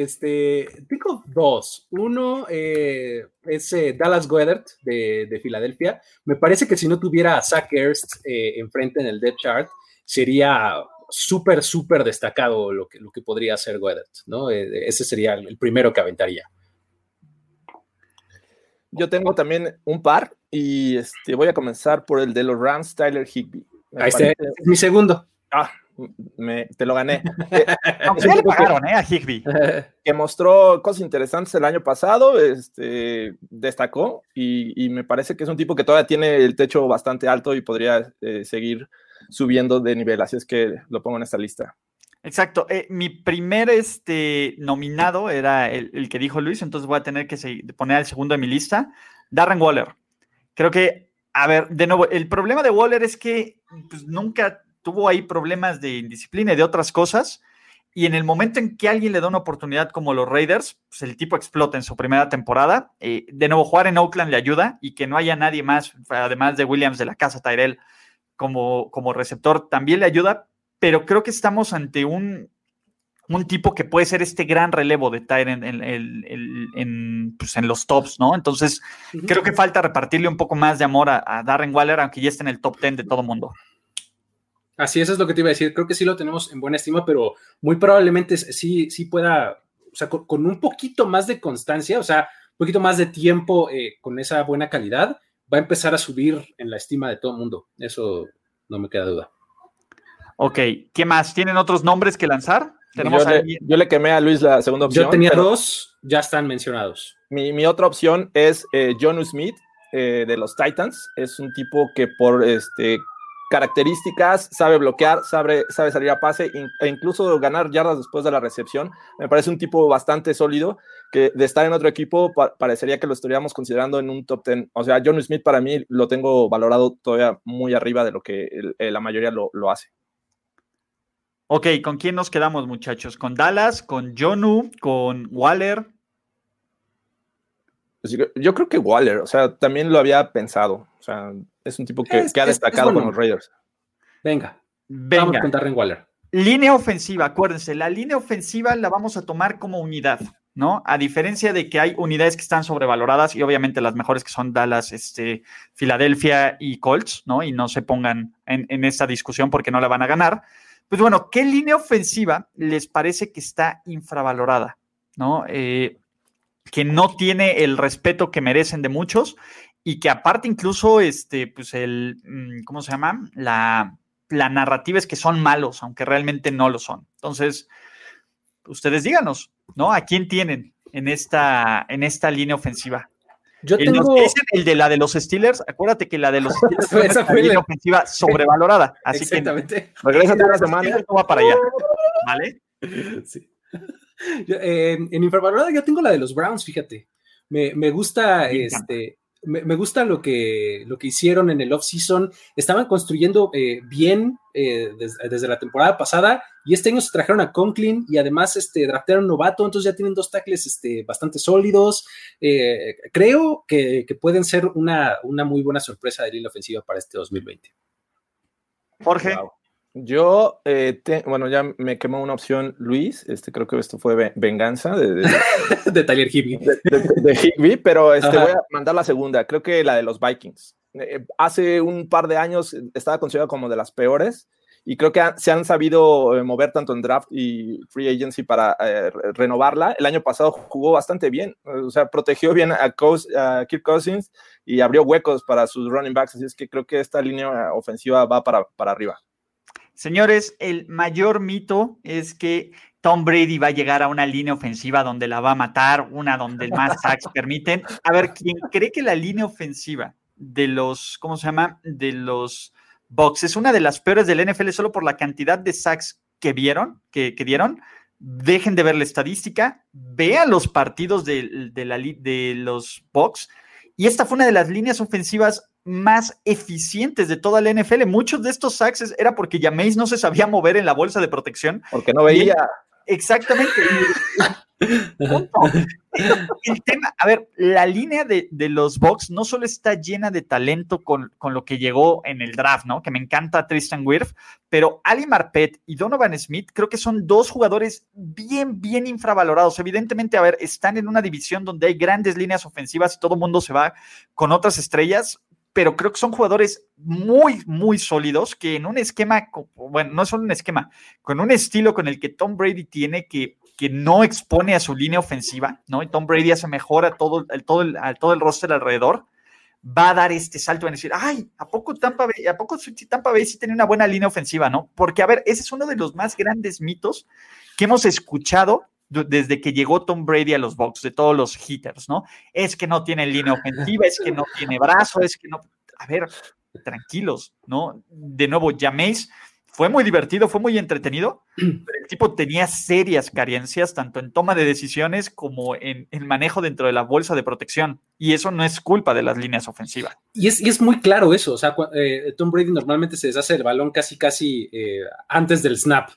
Este, tengo dos. Uno eh, es eh, Dallas Goedert de, Filadelfia. Me parece que si no tuviera a Zach Ertz eh, enfrente en el depth chart, sería súper, súper destacado lo que, lo que podría hacer Goedert, ¿no? ese sería el primero que aventaría. Yo tengo también un par y este, voy a comenzar por el de los Rams, Tyler Higby. Ahí está, es mi segundo. Ah, me, te lo gané. Aunque ya le pagaron, ¿eh? A Higby. Que mostró cosas interesantes el año pasado, este, destacó y, me parece que es un tipo que todavía tiene el techo bastante alto y podría eh, seguir subiendo de nivel, así es que lo pongo en esta lista. Exacto. Eh, mi primer este, nominado era el, que dijo Luis, entonces voy a tener que poner al segundo de mi lista, Darren Waller. Creo que, a ver, de nuevo, el problema de Waller es que pues, nunca tuvo ahí problemas de indisciplina y de otras cosas. Y en el momento en que alguien le da una oportunidad como los Raiders, pues el tipo explota en su primera temporada. Eh, de nuevo, jugar en Oakland le ayuda y que no haya nadie más, además de Williams de la casa Tyrell, como, como receptor, también le ayuda. Pero creo que estamos ante un, un tipo que puede ser este gran relevo de Tyrell en, pues en, los tops, ¿no? Entonces, creo que falta repartirle un poco más de amor a, a Darren Waller, aunque ya esté en el top 10 de todo mundo. Así, eso es lo que te iba a decir. Creo que sí lo tenemos en buena estima, pero muy probablemente sí, sí pueda, o sea, con, un poquito más de constancia, o sea, un poquito más de tiempo eh, con esa buena calidad, va a empezar a subir en la estima de todo el mundo. Eso no me queda duda. Ok, ¿qué más? ¿Tienen otros nombres que lanzar? ¿Tenemos yo, le, quemé a Luis la segunda opción. Yo tenía dos, ya están mencionados. Mi, otra opción es eh, John Smith eh, de los Titans. Es un tipo que por este características, sabe bloquear, sabe, sabe salir a pase e incluso ganar yardas después de la recepción. Me parece un tipo bastante sólido que de estar en otro equipo parecería que lo estaríamos considerando en un top 10. O sea, John Smith para mí lo tengo valorado todavía muy arriba de lo que la mayoría lo, hace. Ok, ¿con quién nos quedamos muchachos? ¿Con Dallas? ¿Con Jonu? ¿Con Waller? Pues yo creo que Waller, o sea, también lo había pensado. O sea, es un tipo que, ha destacado con los Raiders. Venga, Venga. vamos con Darren Waller. Línea ofensiva, acuérdense, la línea ofensiva la vamos a tomar como unidad, ¿no? A diferencia de que hay unidades que están sobrevaloradas y obviamente las mejores que son Dallas, este, Filadelfia y Colts, ¿no? Y no se pongan en, en esta discusión porque no la van a ganar. Pues bueno, ¿qué línea ofensiva les parece que está infravalorada? ¿No? Eh, que no tiene el respeto que merecen de muchos y que aparte incluso, este, pues el, mm, ¿cómo se llama? La, la narrativa es que son malos, aunque realmente no lo son. Entonces, ustedes díganos, ¿no? ¿A quién tienen en esta, en esta línea ofensiva? Yo el, tengo... el de la de los Steelers, acuérdate que la de los Steelers fue Esa fue línea la- ofensiva sobrevalorada. Así Exactamente. que Regresa toda la semana. No va para allá. ¿Vale? Sí. Yo, eh, en infravalorada yo tengo la de los Browns, fíjate. Me, me gusta, Me este, me, me gusta lo que, lo que hicieron en el off-season. Estaban construyendo eh, bien eh, des- desde la temporada pasada y este año se trajeron a Conklin y además este, draftearon novato, entonces ya tienen dos tackles este, bastante sólidos. Eh, creo que, que pueden ser una, una muy buena sorpresa de línea ofensiva para este 2020. Jorge, Wow. Yo, eh, te- bueno, ya me quemó una opción Luis, este, creo que esto fue ve- venganza de, de, de Tyler Higbee. de- de- Higby, pero este, Ajá. voy a mandar la segunda, creo que la de los Vikings. Eh, hace un par de años estaba considerada como de las peores y creo que han- se han sabido eh, mover tanto en draft y free agency para eh, re- renovarla. El año pasado jugó bastante bien, eh, o sea, protegió bien a, a Kirk Cousins y abrió huecos para sus running backs, así es que creo que esta línea ofensiva va para, para arriba. Señores, el mayor mito es que Tom Brady va a llegar a una línea ofensiva donde la va a matar, una donde más sacks permiten. A ver, quien cree que la línea ofensiva de los, ¿cómo se llama? De los Bucks es una de las peores del NFL solo por la cantidad de sacks que vieron, que, que dieron. Dejen de ver la estadística, vean los partidos de, la de los Bucks. Y esta fue una de las líneas ofensivas más eficientes de toda la NFL. Muchos de estos sacks era porque Jameis no se sabía mover en la bolsa de protección. Porque no veía. Exactamente. El tema, a ver, la línea de, de los Bucks no solo está llena de talento con, con lo que llegó en el draft, ¿no? Que me encanta Tristan Wirf, pero Ali Marpet y Donovan Smith creo que son dos jugadores bien, bien infravalorados. Evidentemente, a ver, están en una división donde hay grandes líneas ofensivas y todo el mundo se va con otras estrellas, pero creo que son jugadores muy, muy sólidos que en un esquema, bueno, no solo un esquema, con un estilo con el que Tom Brady tiene que, que no expone a su línea ofensiva, ¿no? Y Tom Brady hace mejor a todo el, todo el, todo el roster alrededor, va a dar este salto en decir, ay, ¿a poco Tampa Bay, a poco Tampa Bay sí tiene una buena línea ofensiva, ¿no? Porque, a ver, ese es uno de los más grandes mitos que hemos escuchado desde que llegó Tom Brady a los Bucks, de todos los hitters, ¿no? Es que no tiene línea ofensiva, es que no tiene brazo, es que no... A ver, tranquilos, ¿no? De nuevo, Jameis fue muy divertido, fue muy entretenido, pero el tipo tenía serias carencias tanto en toma de decisiones como en el manejo dentro de la bolsa de protección. Y eso no es culpa de las líneas ofensivas. Y es, y es muy claro eso, o sea, eh, Tom Brady normalmente se deshace el balón casi, casi eh, antes del snap,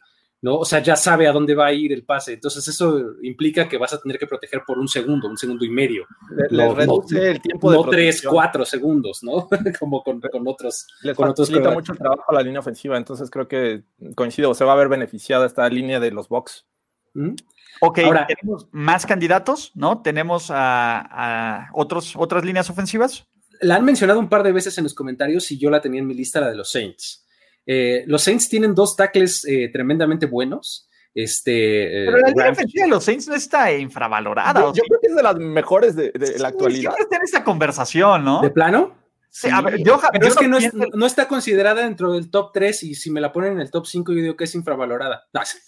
¿no? O sea, ya sabe a dónde va a ir el pase, entonces eso implica que vas a tener que proteger por un segundo, un segundo y medio, Le, No, les reduce no, el tiempo de no tres, cuatro segundos, ¿no? Como con, con otros. Les con otros facilita mucho el trabajo a la línea ofensiva, entonces creo que coincido, se va a ver beneficiada esta línea de los Bucks. ¿Mm? Ok, Ahora- tenemos más candidatos, ¿no? Tenemos a, a otros, otras líneas ofensivas. La han mencionado un par de veces en los comentarios y yo la tenía en mi lista, la de los Saints. Eh, los Saints tienen dos tackles eh, tremendamente buenos. Este, eh, Pero la línea ofensiva de los Saints no está infravalorada. Yo, ¿o yo sí? creo que es de las mejores de, la actualidad. Siempre está en esta conversación, ¿no? ¿De plano? Sí, a ver, yo, Pero yo es que no, es- pienso- no está considerada dentro del top 3 y si me la ponen en el top 5 yo digo que es infravalorada. No,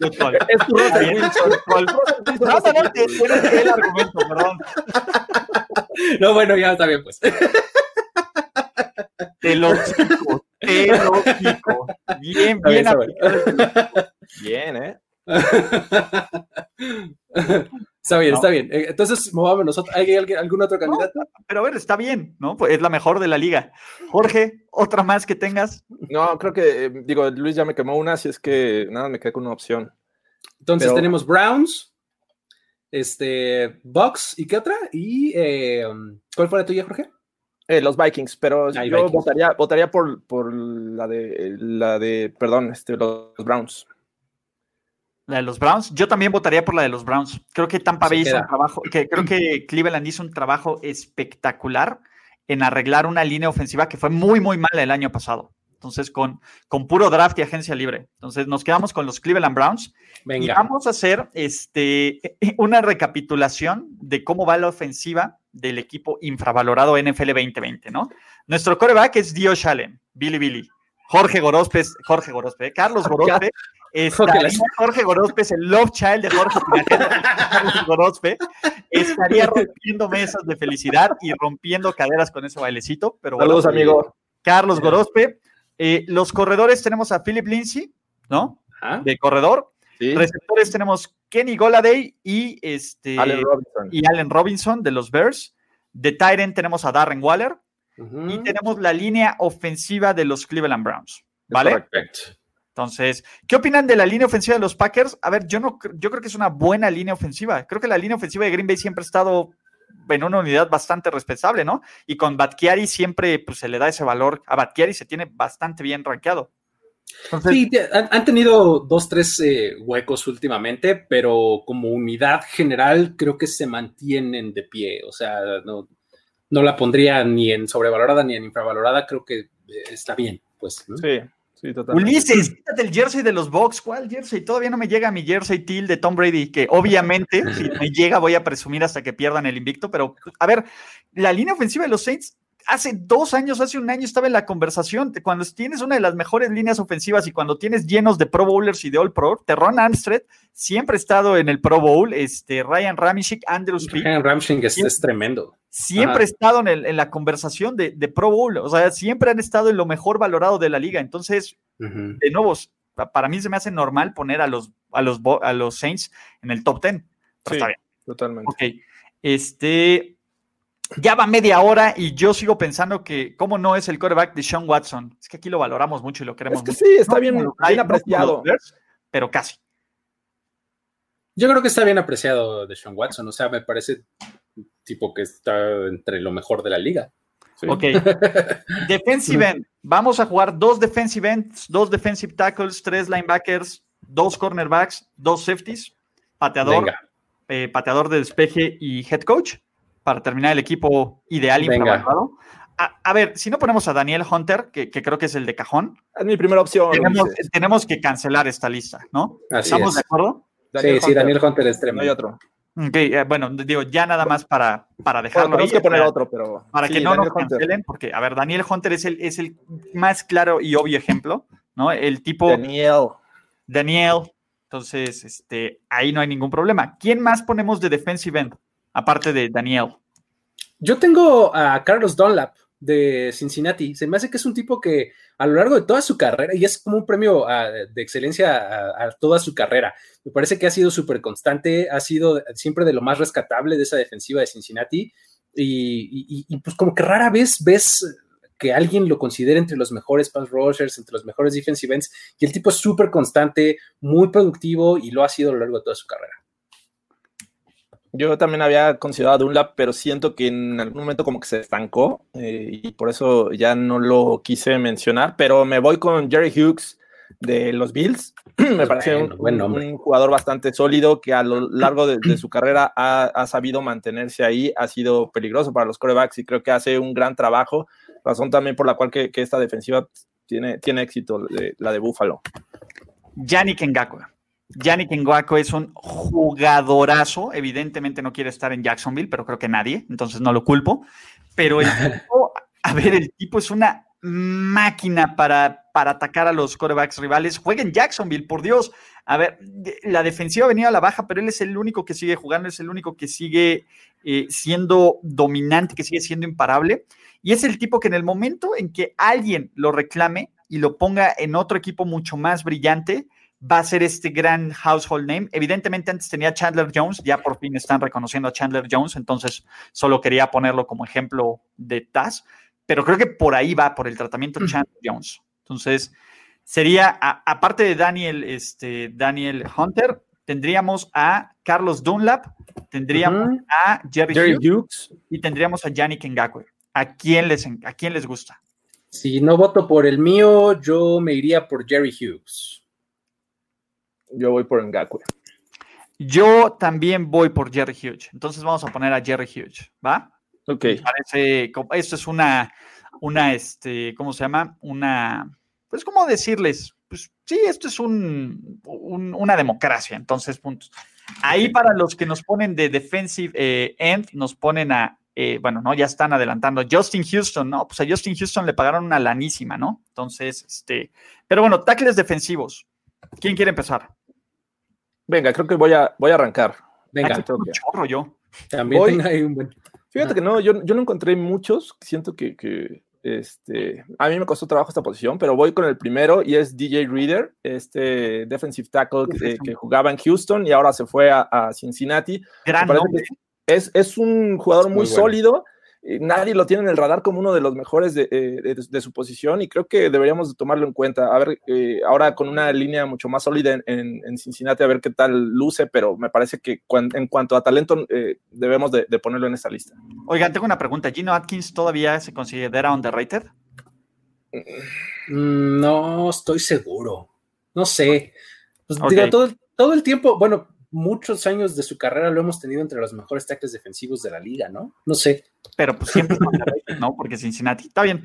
Fútbol. Es tu Russell Bien, Wilson. fútbol. No, no, no, te- tienes el argumento, perdón. no, bueno, ya está bien pues. Te lo chico, te lo. Bien, bien, bien ¿eh? Está bien, No. está bien. Eh, Entonces, movámonos. ¿Hay alguien- algún otro candidato? Pero a ver, está bien, ¿no? Pues es la mejor de la liga. Jorge, otra más que tengas. No, creo que, eh, digo, Luis ya me quemó una, así es que nada, me quedé con una opción. Entonces Pero- tenemos Browns, este, Bucks, ¿y qué otra? Y eh, ¿cuál fue la tuya, Jorge? Eh, los Vikings, pero Ah, yo Vikings. votaría, votaría por, por la de la de, perdón, este, los Browns. La de los Browns. Yo también votaría por la de los Browns. Creo que Tampa Bay hizo un trabajo, que creo que Cleveland hizo un trabajo espectacular en arreglar una línea ofensiva que fue muy, muy mala el año pasado. Entonces, con, con puro draft y agencia libre. Entonces, nos quedamos con los Cleveland Browns. Y Venga. vamos a hacer este, una recapitulación de cómo va la ofensiva del equipo infravalorado NFL 2020, ¿no? Nuestro coreback es Dio Allen, Billy Billy. Jorge Gorospe, Jorge Gorospe, ¿eh? Carlos Gorospe, estaría, Jorge Gorospe es el love child de Jorge Carlos Gorospe, estaría rompiendo mesas de felicidad y rompiendo caderas con ese bailecito. Pero Saludos, amigo. Carlos Gorospe. Eh, los corredores tenemos a Philip Lindsay, ¿no? De corredor. Receptores tenemos Kenny Goladay y este Allen Robinson. y Allen Robinson de los Bears. De Tyrant tenemos a Darren Waller. Y tenemos la línea ofensiva de los Cleveland Browns. ¿Vale? Perfecto. Entonces, ¿qué opinan de la línea ofensiva de los Packers? A ver, yo no yo creo que es una buena línea ofensiva. Creo que la línea ofensiva de Green Bay siempre ha estado en una unidad bastante respetable, ¿no? Y con Batkiari siempre pues, se le da ese valor. A Batkiari se tiene bastante bien rankeado. sí, han, tenido dos, tres eh, huecos últimamente, pero como unidad general creo que se mantienen de pie. O sea, no, no la pondría ni en sobrevalorada ni en infravalorada, creo que eh, está bien, pues. Sí. Sí, totalmente. Ulises, quítate el jersey de los Bucks. ¿Cuál jersey? Todavía no me llega mi jersey teal de Tom Brady, que obviamente, si me llega, voy a presumir hasta que pierdan el invicto. Pero, a ver, la línea ofensiva de los Saints hace dos años, hace un año estaba en la conversación. Cuando tienes una de las mejores líneas ofensivas y cuando tienes llenos de Pro Bowlers y de All Pro, Terron Armstead siempre ha estado en el Pro Bowl. Este, Ryan Ramchick, Andrew Speed. Ryan Ramchick es, tremendo. Siempre ha estado en, la conversación de, Pro Bowl. O sea, siempre han estado en lo mejor valorado de la liga. Entonces, de nuevo, para mí se me hace normal poner a los, a los, a los Saints en el top 10. sí, está bien. Totalmente. Ok. Este, ya va media hora y yo sigo pensando que, ¿cómo no es el quarterback de Sean Watson? Es que aquí lo valoramos mucho y lo queremos es que Sí, está bien, apreciado. pero casi. Yo creo que está bien apreciado de Sean Watson. O sea, me parece tipo que está entre lo mejor de la liga. Ok. defensive end. Vamos a jugar dos defensive ends, dos defensive tackles, tres linebackers, dos cornerbacks, dos safeties, pateador, eh, pateador de despeje y head coach para terminar el equipo ideal infravalorado. A, a, ver, si no ponemos a Daniel Hunter, que, creo que es el de cajón. Es mi primera opción. Tenemos, que cancelar esta lista, ¿no? ¿Estamos de acuerdo? sí, sí, Daniel Hunter es tremendo. No hay otro. Eh, bueno, digo, ya nada más para, para dejarlo que poner otro, pero... Para que no nos cancelen, porque, a ver, Daniel Hunter es el, es el más claro y obvio ejemplo, ¿no? El tipo... Daniel. Daniel. Entonces, este, ahí no hay ningún problema. ¿Quién más ponemos de defensive end? Aparte de Daniel? Yo tengo a Carlos Dunlap de Cincinnati. Se me hace que es un tipo que a lo largo de toda su carrera, y es como un premio de excelencia a, toda su carrera, me parece que ha sido súper constante, ha sido siempre de lo más rescatable de esa defensiva de Cincinnati. Y, pues como que rara vez ves que alguien lo considere entre los mejores pass rushers, entre los mejores defensive ends, y el tipo es súper constante, muy productivo y lo ha sido a lo largo de toda su carrera. Yo también había considerado un lap, pero siento que en algún momento como que se estancó eh, y por eso ya no lo quise mencionar, pero me voy con Jerry Hughes de los Bills. me parece un, jugador bastante sólido que a lo largo de, su carrera ha, sabido mantenerse ahí, ha sido peligroso para los corebacks y creo que hace un gran trabajo, razón también por la cual que, esta defensiva tiene, tiene éxito, la de Buffalo. Yannick Ngakwe. Yannick Ngwako es un jugadorazo. Evidentemente no quiere estar en Jacksonville, pero creo que nadie, entonces no lo culpo. Pero el tipo, a ver, el tipo es una máquina para, para atacar a los corebacks rivales. Juega en Jacksonville, por Dios. A ver, la defensiva ha venido a la baja, pero él es el único que sigue jugando, es el único que sigue eh, siendo dominante, que sigue siendo imparable. Y es el tipo que en el momento en que alguien lo reclame y lo ponga en otro equipo mucho más brillante, va a ser este gran household name. Evidentemente antes tenía Chandler Jones, ya por fin están reconociendo a Chandler Jones, entonces solo quería ponerlo como ejemplo de Taz, pero creo que por ahí va, por el tratamiento Chandler Jones. Entonces, sería, aparte de Daniel, este, Daniel Hunter, tendríamos a Carlos Dunlap, tendríamos a Jerry, Hughes, y tendríamos a Yannick Ngakwe. ¿A quién, les, ¿A quién les gusta? Si no voto por el mío, yo me iría por Jerry Hughes. Yo voy por Ngakwe. Yo también voy por Jerry Hughes. Entonces vamos a poner a Jerry Hughes, ¿va? Ok. parece, esto es una, una, este, ¿cómo se llama? Una, pues, ¿cómo decirles? Pues sí, esto es un, una democracia, entonces, puntos. Ahí para los que nos ponen de defensive eh, end, nos ponen a eh, bueno, ¿no? Ya están adelantando. Justin Houston, ¿no? Pues a Justin Houston le pagaron una lanísima, ¿no? Entonces, este, pero bueno, tackles defensivos. ¿Quién quiere empezar? Venga, creo que voy a, voy a arrancar. Venga, un chorro yo. También hay un buen. Fíjate que no, yo, yo no encontré muchos. Siento que, que, este, a mí me costó trabajo esta posición, pero voy con el primero y es DJ Reader, este defensive tackle que, jugaba en Houston y ahora se fue a, Cincinnati. Gran es, es, un jugador muy, sólido. Nadie lo tiene en el radar como uno de los mejores de, eh, su posición y creo que deberíamos tomarlo en cuenta. A ver, eh, ahora con una línea mucho más sólida en, Cincinnati, a ver qué tal luce, pero me parece que en cuanto a talento eh, debemos de, ponerlo en esta lista. Oigan, tengo una pregunta. ¿Gino Atkins todavía se considera underrated? Mm, no estoy seguro. No sé. Pues, todo, todo el tiempo, bueno, muchos años de su carrera lo hemos tenido entre los mejores tackles defensivos de la liga, ¿no? No sé. Pero pues siempre ¿no? Porque Cincinnati. Está bien.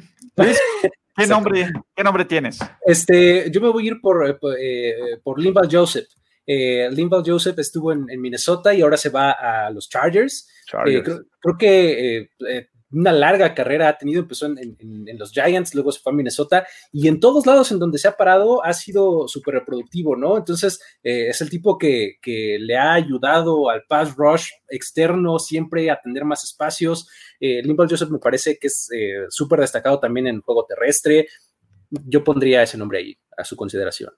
¿qué nombre, ¿qué nombre tienes? Este, yo me voy a ir por, eh, eh por Joseph. Eh, Joseph estuvo en, Minnesota y ahora se va a los Chargers. Eh, creo, que eh, una larga carrera ha tenido, empezó en, los Giants, luego se fue a Minnesota y en todos lados en donde se ha parado ha sido súper reproductivo, ¿no? Entonces eh, es el tipo que, le ha ayudado al pass rush externo siempre a tener más espacios. Eh, Joseph me parece que es eh, súper destacado también en juego terrestre. Yo pondría ese nombre ahí a su consideración.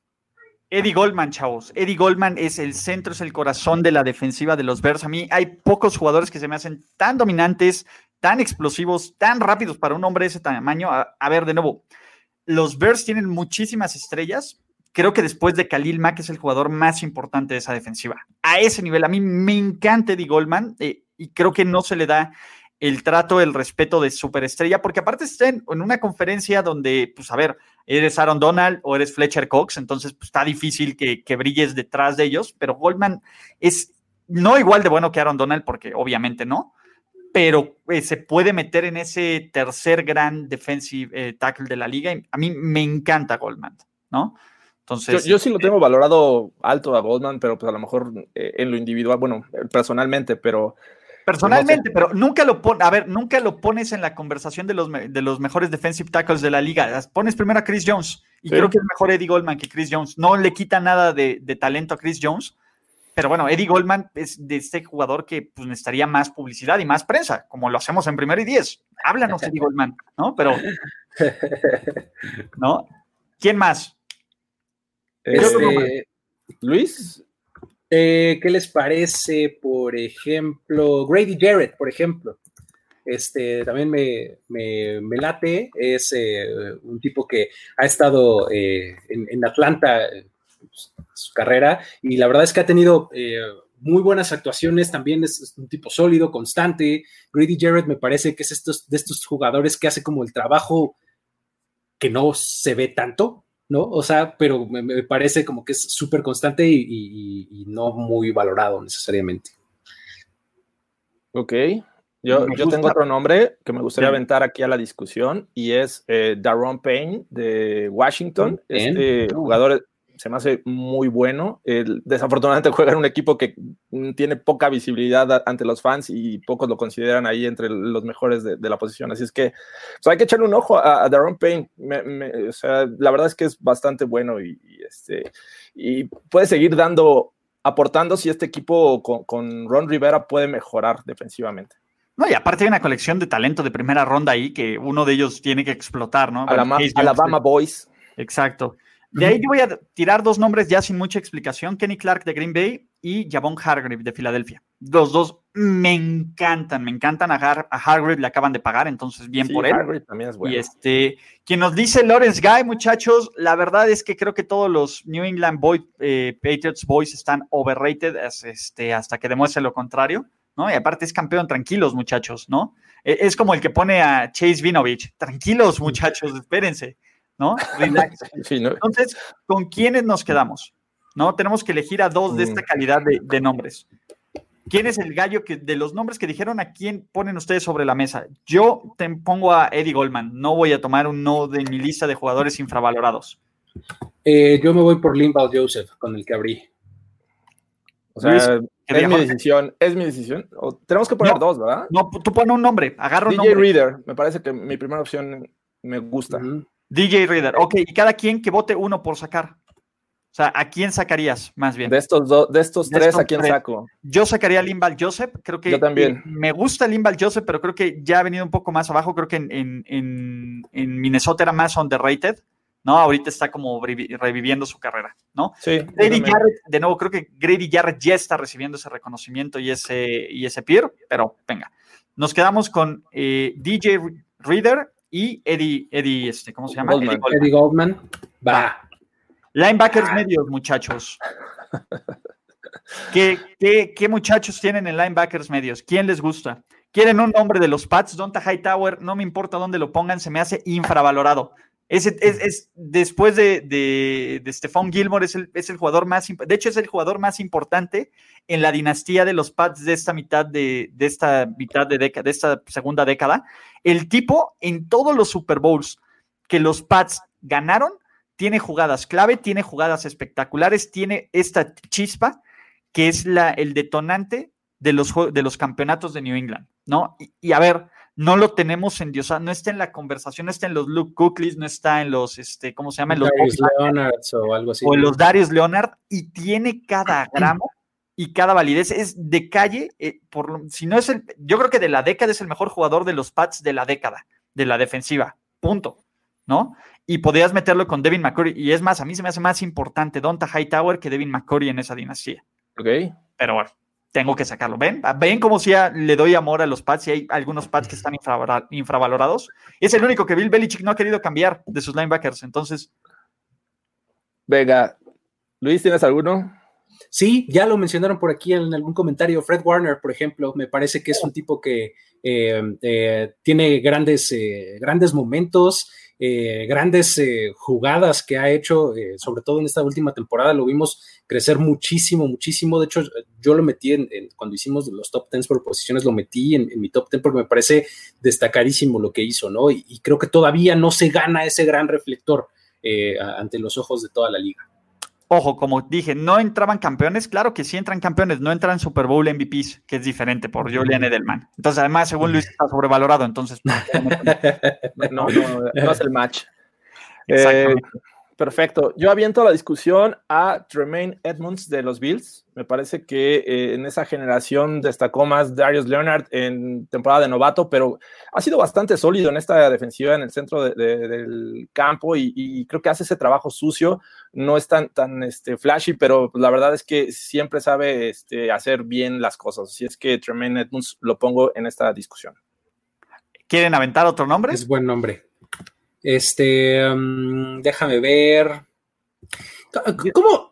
Eddie Goldman, chavos. Eddie Goldman es el centro, es el corazón de la defensiva de los Bears. A mí hay pocos jugadores que se me hacen tan dominantes, tan explosivos, tan rápidos para un hombre de ese tamaño. A, ver, de nuevo, los Bears tienen muchísimas estrellas. Creo que después de Khalil Mack es el jugador más importante de esa defensiva. A ese nivel, a mí me encanta Eddie Goldman eh, y creo que no se le da el trato, el respeto de superestrella, porque aparte está en, una conferencia donde, pues a ver, eres Aaron Donald o eres Fletcher Cox, entonces pues, está difícil que, que brilles detrás de ellos, pero Goldman es no igual de bueno que Aaron Donald, porque obviamente no, pero eh, se puede meter en ese tercer gran defensive eh, tackle de la liga. a mí me encanta Goldman, ¿no? Entonces, yo, sí lo tengo valorado alto a Goldman, pero pues a lo mejor eh, en lo individual, bueno, personalmente, pero... Personalmente, pero nunca lo pones, a ver, nunca lo pones en la conversación de los, de los mejores defensive tackles de la liga. Pones primero a Chris Jones y creo que es mejor Eddie Goldman que Chris Jones. No le quita nada de, de talento a Chris Jones, pero bueno, Eddie Goldman es de este jugador que pues, necesitaría más publicidad y más prensa, como lo hacemos en primero y diez. Háblanos, Eddie Goldman, ¿no? Pero, ¿no? ¿Quién más? Este, Luis, eh, ¿qué les parece, por ejemplo, Grady Jarrett, por ejemplo? Este, también me, late, es eh, un tipo que ha estado eh, en, en, Atlanta su carrera y la verdad es que ha tenido eh, muy buenas actuaciones, también es, un tipo sólido, constante. Grady Jarrett me parece que es estos, de estos jugadores que hace como el trabajo que no se ve tanto, ¿no? O sea, pero me, parece como que es súper constante y, no muy valorado necesariamente. Ok. Yo, yo tengo otro nombre que me gustaría aventar aquí a la discusión y es eh, Daron Payne de Washington. Este jugador se me hace muy bueno. desafortunadamente juega en un equipo que mm, tiene poca visibilidad ante los fans y pocos lo consideran ahí entre los mejores de, la posición. Así es que pues, hay que echarle un ojo a, a Daron Payne. o sea, la verdad es que es bastante bueno y, este, y puede seguir dando, aportando si este equipo con, Ron Rivera puede mejorar defensivamente. No, y aparte hay una colección de talento de primera ronda ahí que uno de ellos tiene que explotar, ¿no? Alabama Boys. Exacto. De ahí yo voy a tirar dos nombres ya sin mucha explicación: Kenny Clark de Green Bay y Javon Hargrave de Filadelfia. Los dos me encantan, me encantan. A, Hargrave le acaban de pagar, entonces bien por él. Hargrave también es bueno. Y este, quien nos dice Lawrence Guy, muchachos, la verdad es que creo que todos los New England eh, Patriots Boys están overrated este, hasta que demuestre lo contrario. ¿no? Y aparte es campeón, tranquilos, muchachos, ¿no? E, es como el que pone a Chase Vinovich, tranquilos, muchachos, espérense. ¿no? Entonces, ¿con quiénes nos quedamos? ¿No? Tenemos que elegir a dos de esta mm. calidad de, nombres. ¿Quién es el gallo que de los nombres que dijeron a quién ponen ustedes sobre la mesa? Yo te pongo a Eddie Goldman. No voy a tomar un no de mi lista de jugadores infravalorados. Eh, yo me voy por Limbal Joseph, con el que abrí. O sea, es mi decisión. Es mi decisión. tenemos que poner dos, ¿verdad? No, tú pones un nombre. Agarra un DJ Reader. Me parece que mi primera opción me gusta. DJ Reader. Ok, y cada quien que vote uno por sacar. O sea, ¿a quién sacarías más bien? De estos, dos, de estos tres, ¿a quién saco? Yo sacaría a Limbal Joseph. Creo que. Yo también. Me gusta Limbal Joseph, pero creo que ya ha venido un poco más abajo. Creo que en, en, en Minnesota era más underrated. ¿no? Ahorita está como reviviendo su carrera, ¿no? Sí. Grady Jarrett, de nuevo, creo que Grady Jarrett ya está recibiendo ese reconocimiento y ese, y ese peer, pero venga. Nos quedamos con eh, DJ Reader y Eddie, Eddie, este, ¿cómo se llama? Eddie Goldman. Va. Linebackers medios, muchachos. ¿Qué, ¿Qué, qué, muchachos tienen en linebackers medios? ¿Quién les gusta? ¿Quieren un nombre de los Pats? Donta Hightower, no me importa dónde lo pongan, se me hace infravalorado. Es, es, después de, de, de Stephon Gilmore, es el, es el jugador más, de hecho es el jugador más importante en la dinastía de los Pats de esta mitad de, de esta mitad de década, de esta segunda década. El tipo en todos los Super Bowls que los Pats ganaron, tiene jugadas clave, tiene jugadas espectaculares, tiene esta chispa que es la, el detonante de los, de los campeonatos de New England, ¿no? y a ver, no lo tenemos en Dios, no está en la conversación, no está en los Luke Cookleys, no está en los, este, ¿cómo se llama? los Darius Leonard o algo así. O en los Darius Leonard, y tiene cada gramo y cada validez. Es de calle, eh, por, si no es el, yo creo que de la década es el mejor jugador de los Pats de la década, de la defensiva, punto, ¿no? Y podrías meterlo con Devin McCurry, y es más, a mí se me hace más importante Donta Hightower que Devin McCurry en esa dinastía. Ok. Pero bueno, tengo que sacarlo. ¿Ven? ¿Ven como si le doy amor a los pads y hay algunos pads que están infravalorados? Es el único que Bill Belichick no ha querido cambiar de sus linebackers. Entonces. Venga, Luis, ¿tienes alguno? Sí, ya lo mencionaron por aquí en algún comentario. Fred Warner, por ejemplo, me parece que es un tipo que eh, eh, tiene grandes, eh, grandes momentos, grandes jugadas que ha hecho, sobre todo en esta última temporada, lo vimos crecer muchísimo, muchísimo. De hecho, yo lo metí en, cuando hicimos los top 10 por posiciones, lo metí en, mi top 10 porque me parece destacarísimo lo que hizo, ¿no? Y, creo que todavía no se gana ese gran reflector ante los ojos de toda la liga. Ojo, como dije, no entraban campeones, claro que sí entran campeones, no entran Super Bowl MVPs, que es diferente por Julian Edelman. Entonces, además, según Luis, está sobrevalorado, entonces. no, no, no, es el match. Eh, Perfecto. Yo aviento la discusión a Tremaine Edmonds de los Bills. Me parece que eh, en esa generación destacó más Darius Leonard en temporada de novato, pero ha sido bastante sólido en esta defensiva en el centro del campo y, creo que hace ese trabajo sucio. No es tan, tan este, flashy, pero la verdad es que siempre sabe este, hacer bien las cosas. Así es que Tremaine Edmonds lo pongo en esta discusión. ¿Quieren aventar otro nombre? Es buen nombre. Este, um, déjame ver. ¿Cómo?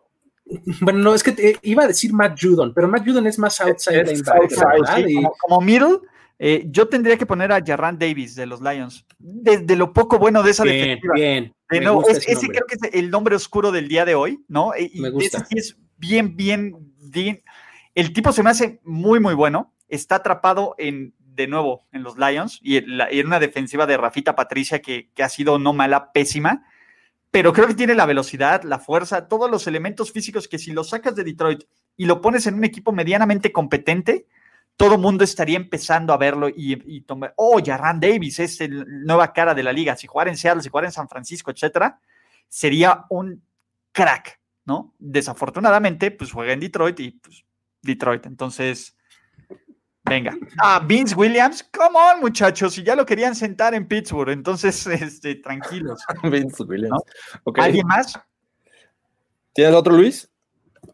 Bueno, no, es que iba a decir Matt Judon, pero Matt Judon es más outside como, middle, eh, yo tendría que poner a Jarran Davis de los Lions. De, lo poco bueno de esa defensiva. Bien, ese creo que es el nombre oscuro del día de hoy, ¿no? Y me gusta. Ese es bien, bien, bien. El tipo se me hace muy, muy bueno. Está atrapado en de nuevo en los Lions y en, una defensiva de Rafita Patricia que, ha sido no mala, pésima, pero creo que tiene la velocidad, la fuerza, todos los elementos físicos que si lo sacas de Detroit y lo pones en un equipo medianamente competente, todo mundo estaría empezando a verlo y, y tomar, oh, Jarran Davis es la nueva cara de la liga, si jugar en Seattle, si jugar en San Francisco, etcétera, sería un crack, ¿no? Desafortunadamente, pues juega en Detroit y pues Detroit, entonces Venga. Ah, Vince Williams, come on, muchachos, si ya lo querían sentar en Pittsburgh, entonces, este, tranquilos. Vince Williams. ¿Alguien más? ¿Tienes otro, Luis?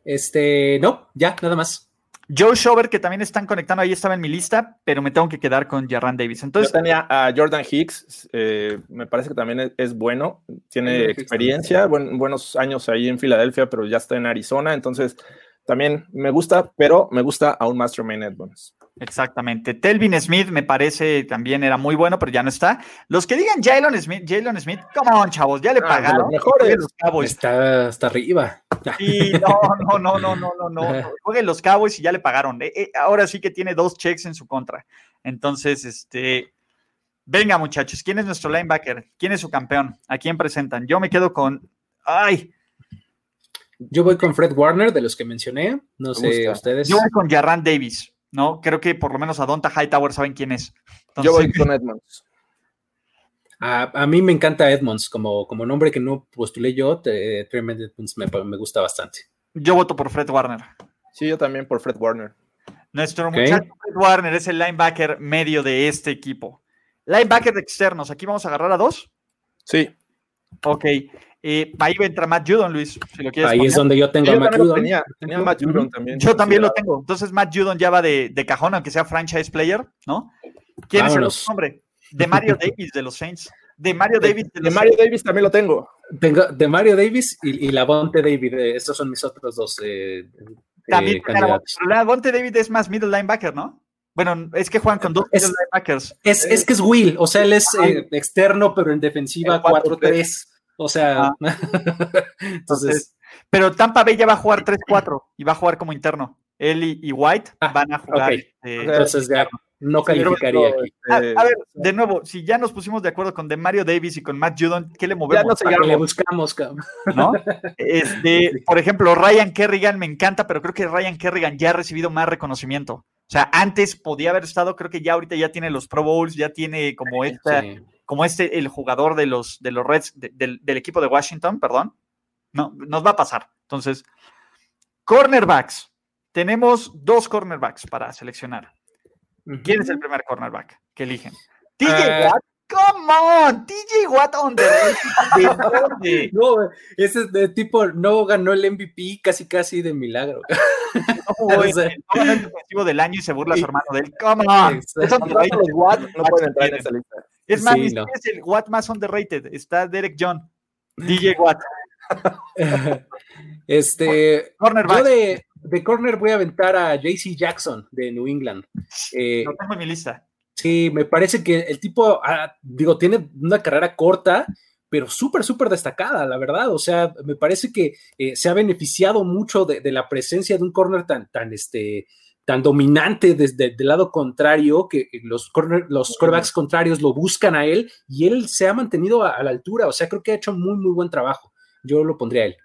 Este, no, ya, nada más. Joe Shover, que también están conectando, ahí estaba en mi lista, pero me tengo que quedar con Jarran Davis. Entonces, Yo tenía a Jordan Hicks, eh, me parece que también es, bueno, tiene experiencia, buenos años ahí en Filadelfia, pero ya está en Arizona, entonces también me gusta, pero me gusta aún más Tremaine Edmonds. Exactamente. Telvin Smith me parece también era muy bueno, pero ya no está. Los que digan Jalen Smith, Jalen Smith, come on, chavos, ya le ah, pagaron. Mejor los Cowboys. Está hasta arriba. Sí, no, no, no, no, no, no, Jueguen los Cowboys y ya le pagaron. Eh, eh, ahora sí que tiene dos checks en su contra. Entonces, este, venga, muchachos, ¿quién es nuestro linebacker? ¿Quién es su campeón? ¿A quién presentan? Yo me quedo con, ay, Yo voy con Fred Warner, de los que mencioné. No sé, ustedes. Yo voy con Jarran Davis, ¿no? Creo que por lo menos a Donta Hightower saben quién es. Yo voy con Edmonds. A, mí me encanta Edmonds, como, como nombre que no postulé yo, Tremend Edmonds me, gusta bastante. Yo voto por Fred Warner. Sí, yo también por Fred Warner. Nuestro muchacho Fred Warner es el linebacker medio de este equipo. Linebacker externos, aquí vamos a agarrar a dos. Sí. Ok. Eh, ahí entra Matt Judon, Luis, si lo quieres Ahí es donde yo tengo a Matt Judon. Tenía, tenía Matt Judon también. Yo también lo tengo. Entonces Matt Judon ya va de, de, cajón, aunque sea franchise player, ¿no? ¿Quién es el otro nombre? De Mario Davis de los Saints. De Mario Davis. De, Mario Davis también lo tengo. Tengo de Mario Davis y, y la Bonte David. Eh, estos son mis otros dos eh, también, eh, la Bonte David es más middle linebacker, ¿no? Bueno, es que juegan con dos es, linebackers. Es, es, que es Will, o sea, él es eh, externo, pero en defensiva 4-3. O sea, ah. entonces. Pero Tampa Bay ya va a jugar 3-4 y va a jugar como interno. Él y, White ah, van a jugar. Este, entonces ya no calificaría aquí. A, ver, de nuevo, si ya nos pusimos de acuerdo con de Mario Davis y con Matt Judon, ¿qué le movemos? Ya no le buscamos, cabrón. ¿No? Este, por ejemplo, Ryan Kerrigan me encanta, pero creo que Ryan Kerrigan ya ha recibido más reconocimiento. O sea, antes podía haber estado, creo que ya ahorita ya tiene los Pro Bowls, ya tiene como esta, como este, el jugador de los, de los Reds, del, equipo de Washington, perdón. No, nos va a pasar. Entonces, cornerbacks. Tenemos dos cornerbacks para seleccionar. ¿Quién es el primer cornerback que eligen? TJ uh, Watt. Come on, TJ Watt on the No, ese es de tipo, no ganó el MVP casi casi de milagro. No, defensivo del año y se burla su hermano de él. Come on. Los Watt no pueden entrar en esa lista. Es más, sí, no. es el Watt más underrated. Está Derek John. DJ Watt. este, cornerback. Yo de, de corner voy a aventar a JC Jackson de New England. Eh, Lo tengo en mi lista. Sí, me parece que el tipo, ah, digo, tiene una carrera corta, pero súper, súper destacada, la verdad. O sea, me parece que eh, se ha beneficiado mucho de, la presencia de un corner tan, tan, este, tan dominante desde el lado contrario, que los, corner, los quarterbacks contrarios lo buscan a él y él se ha mantenido a, a, la altura. O sea, creo que ha hecho muy, muy buen trabajo. Yo lo pondría a él.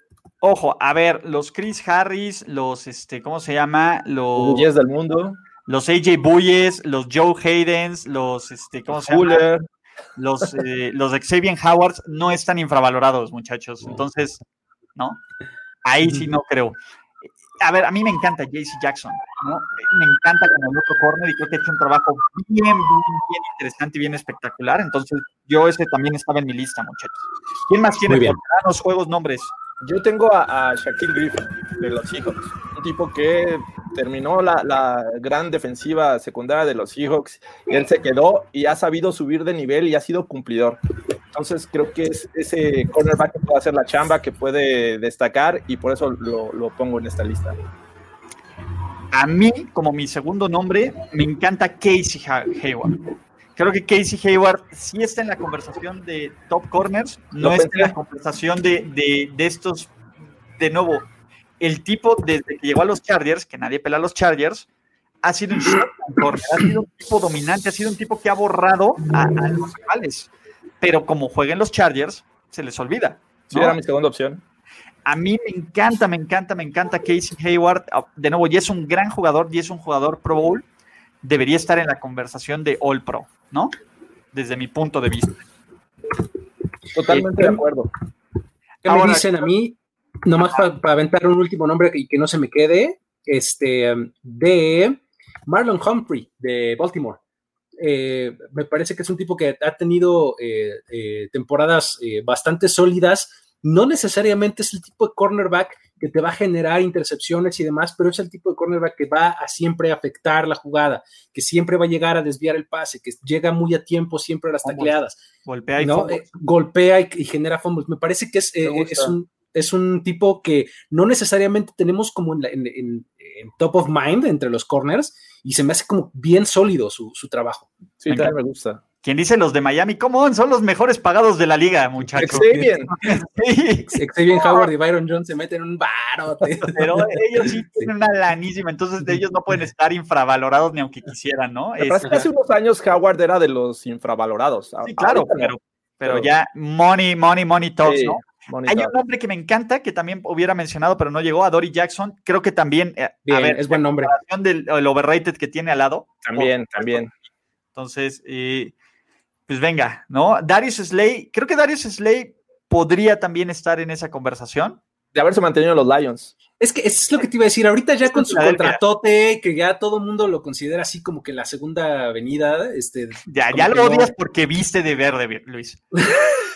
Ojo, a ver, los Chris Harris, los, este, ¿cómo se llama? Los Buyes del mundo. Los AJ Buyes, los Joe Haydens, los, este, ¿cómo se llama? Los, eh, los Xavier Howards no están infravalorados, muchachos. Entonces, ¿no? Ahí sí no creo. A ver, a mí me encanta JC Jackson, ¿no? Me encanta como el otro corner y creo que ha hecho un trabajo bien, bien, bien interesante y bien espectacular. Entonces, yo ese también estaba en mi lista, muchachos. ¿Quién más tiene? los juegos, nombres. Yo tengo a, Shaquille Griffin de los Seahawks, un tipo que terminó la, gran defensiva secundaria de los Seahawks y él se quedó y ha sabido subir de nivel y ha sido cumplidor. Entonces creo que es ese cornerback que puede hacer la chamba, que puede destacar y por eso lo, lo pongo en esta lista. A mí, como mi segundo nombre, me encanta Casey Hayward creo que Casey Hayward sí está en la conversación de top corners, no está en la conversación de, de, estos, de nuevo, el tipo desde que llegó a los Chargers, que nadie pela a los Chargers, ha sido un ha sido un tipo dominante, ha sido un tipo que ha borrado a, los rivales, pero como jueguen los Chargers, se les olvida. Sí, era mi segunda opción. A mí me encanta, me encanta, me encanta Casey Hayward. Ah, de nuevo, y es un gran jugador, y es un jugador Pro Bowl. Debería estar en la conversación de All Pro. ¿no? Desde mi punto de vista. Totalmente de acuerdo. ¿Qué me dicen a mí? Nomás para, aventar un último nombre y que no se me quede, este, de Marlon Humphrey, de Baltimore. Eh, me parece que es un tipo que ha tenido eh, eh, temporadas bastante sólidas. No necesariamente es el tipo de cornerback que te va a generar intercepciones y demás, pero es el tipo de cornerback que va a siempre afectar la jugada, que siempre va a llegar a desviar el pase, que llega muy a tiempo siempre a las tacleadas. Golpea y, ¿no? Golpea y, genera fumbles. Me parece que es, es, un, es un tipo que no necesariamente tenemos como en, top of mind entre los corners y se me hace como bien sólido su, su trabajo. Sí, también me gusta. Quien dice los de Miami, ¿cómo son los mejores pagados de la liga, muchachos? Xavier. sí. Howard y Byron Jones se meten un barote. Pero ellos sí tienen una lanísima, entonces de ellos no pueden estar infravalorados ni aunque quisieran, ¿no? Es, que hace unos años Howard era de los infravalorados. Sí, claro, pero, pero ya money, money, money talks, ¿no? Hay un nombre que me encanta, que también hubiera mencionado, pero no llegó, a Dory Jackson. Creo que también, eh, a ver, es buen nombre. Del el overrated que tiene al lado. También, también. Entonces, eh, pues venga, ¿no? Darius Slay, creo que Darius Slay podría también estar en esa conversación. De haberse mantenido los Lions. Es que es lo que te iba a decir. Ahorita ya con su contratote, que ya todo el mundo lo considera así como que la segunda avenida. Este, ya, ya lo odias porque viste de verde, Luis.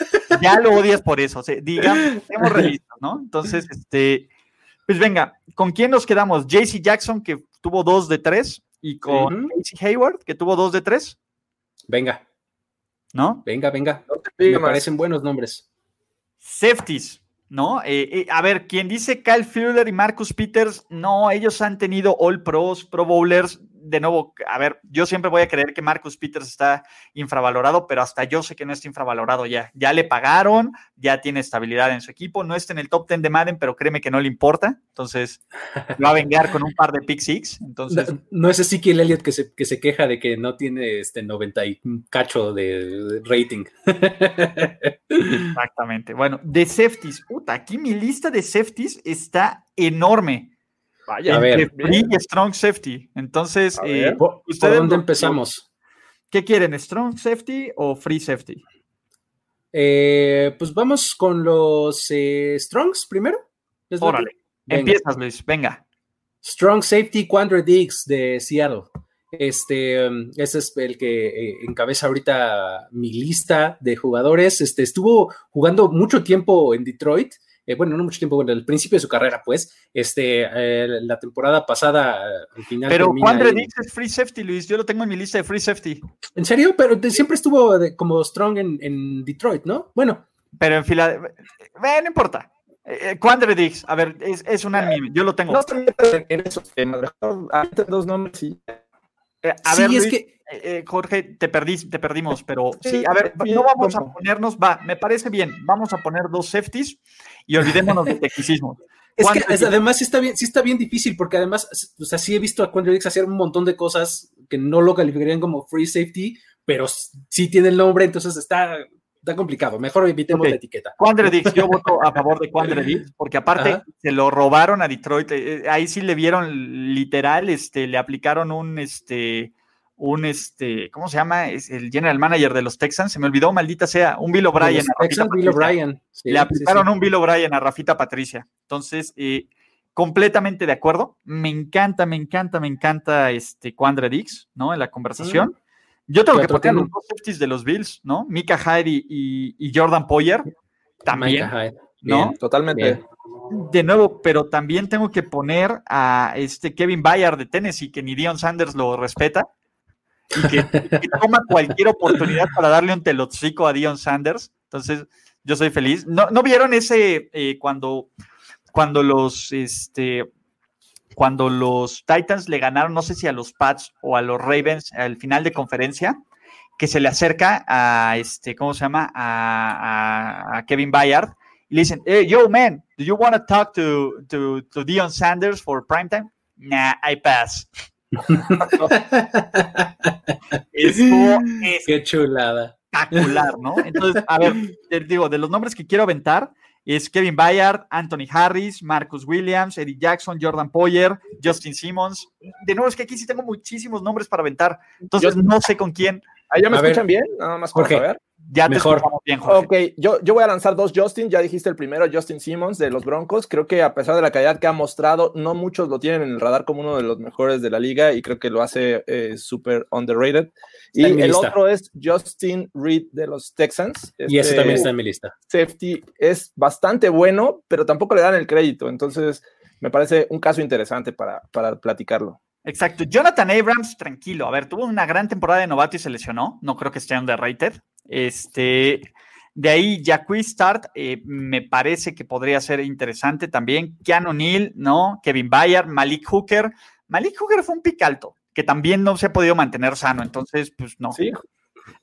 ya lo odias por eso. O sea, digamos, hemos revistas, ¿no? Entonces, este, pues venga, ¿con quién nos quedamos? JC Jackson, que tuvo dos de tres, y con JC Hayward, que tuvo dos de tres. Venga. ¿No? Venga, venga. Me parecen buenos nombres. Safeties. ¿no? Eh, eh, a ver, quien dice Kyle Fuller y Marcus Peters, no, ellos han tenido All Pros, Pro Bowlers, de nuevo, a ver, yo siempre voy a creer que Marcus Peters está infravalorado, pero hasta yo sé que no está infravalorado ya. Ya le pagaron, ya tiene estabilidad en su equipo, no está en el top 10 de Madden, pero créeme que no le importa. Entonces, va a vengar con un par de pick six. Entonces, no, es así que el Elliott que se, que se queja de que no tiene este 90 y cacho de, rating. Exactamente. Bueno, de safeties, puta, aquí mi lista de safeties está enorme. Vaya, a ver. Free y Strong Safety. Entonces, eh, ¿por, dónde empezamos? ¿Qué quieren? ¿Strong Safety o Free Safety? Eh, pues vamos con los eh, Strongs primero. Órale. Empiezas, Luis. Venga. Strong Safety Quandre Diggs de Seattle. Este, um, ese es el que encabeza ahorita mi lista de jugadores. Este, estuvo jugando mucho tiempo en Detroit eh, bueno, no mucho tiempo, bueno, al principio de su carrera, pues, este, eh, la temporada pasada, al final. Pero Juan Dix es free safety, Luis, yo lo tengo en mi lista de free safety. ¿En serio? Pero siempre estuvo como strong en, Detroit, ¿no? Bueno. Pero en Filadelfia, eh, no importa. Eh, Dix, a ver, es, es un anime, yo lo tengo. No en eso, dos nombres y... a ver, es que Jorge, te, perdí, te perdimos, pero sí, a ver, no vamos a ponernos, va, me parece bien, vamos a poner dos safeties y olvidémonos del tecnicismo. Es que además sí está bien, sí está bien difícil, porque además, o sea, sí he visto a Quandre hacer un montón de cosas que no lo calificarían como free safety, pero sí tiene el nombre, entonces está, está complicado. Mejor evitemos la etiqueta. Quandre yo voto a favor de Quandre porque aparte se lo robaron a Detroit. Eh, eh, ahí sí le vieron literal, este, le aplicaron un este un este, ¿cómo se llama? Es el general manager de los Texans, se me olvidó, maldita sea, un Bill O'Brien. Bill O'Brien. Le aplicaron un Bill O'Brien a Rafita Patricia. Entonces, eh, completamente de acuerdo. Me encanta, me encanta, me encanta este Quandre Dix, ¿no? En la conversación. Yo tengo que poner los dos safeties de los Bills, ¿no? Mika Hyde y, Jordan Poyer. También. ¿no? totalmente. De nuevo, pero también tengo que poner a este Kevin Bayard de Tennessee, que ni Dion Sanders lo respeta y que, toma cualquier oportunidad para darle un telocico a Dion Sanders. Entonces, yo soy feliz. ¿No, ¿no vieron ese eh, cuando, cuando los este cuando los Titans le ganaron, no sé si a los Pats o a los Ravens al final de conferencia, que se le acerca a este, ¿cómo se llama? A, Kevin Bayard y le dicen, hey, yo man, do you want to talk to, to, to Dion Sanders for primetime? Nah, I pass. Estuvo Qué chulada. Espectacular, ¿no? Entonces, a ver, te digo, de los nombres que quiero aventar es Kevin Bayard, Anthony Harris, Marcus Williams, Eddie Jackson, Jordan Poyer, Justin Simmons. De nuevo, es que aquí sí tengo muchísimos nombres para aventar. Entonces, no sé con quién. ¿Ah, ¿Ya me escuchan bien? Nada más por saber. Ya Mejor. te bien, Jorge. Ok, yo, yo voy a lanzar dos Justin. Ya dijiste el primero, Justin Simmons de los Broncos. Creo que a pesar de la calidad que ha mostrado, no muchos lo tienen en el radar como uno de los mejores de la liga y creo que lo hace eh, súper underrated. y el otro es Justin Reed de los Texans. y ese también está en mi lista. Safety es bastante bueno, pero tampoco le dan el crédito. Entonces, me parece un caso interesante para, para platicarlo. Exacto. Jonathan Abrams, tranquilo. A ver, tuvo una gran temporada de novato y se lesionó. No creo que esté underrated. Este, de ahí, Jacques Start, eh, me parece que podría ser interesante también. Keanu Neal, ¿no? Kevin Bayard, Malik Hooker. Malik Hooker fue un pick alto, que también no se ha podido mantener sano, entonces, pues no. Sí.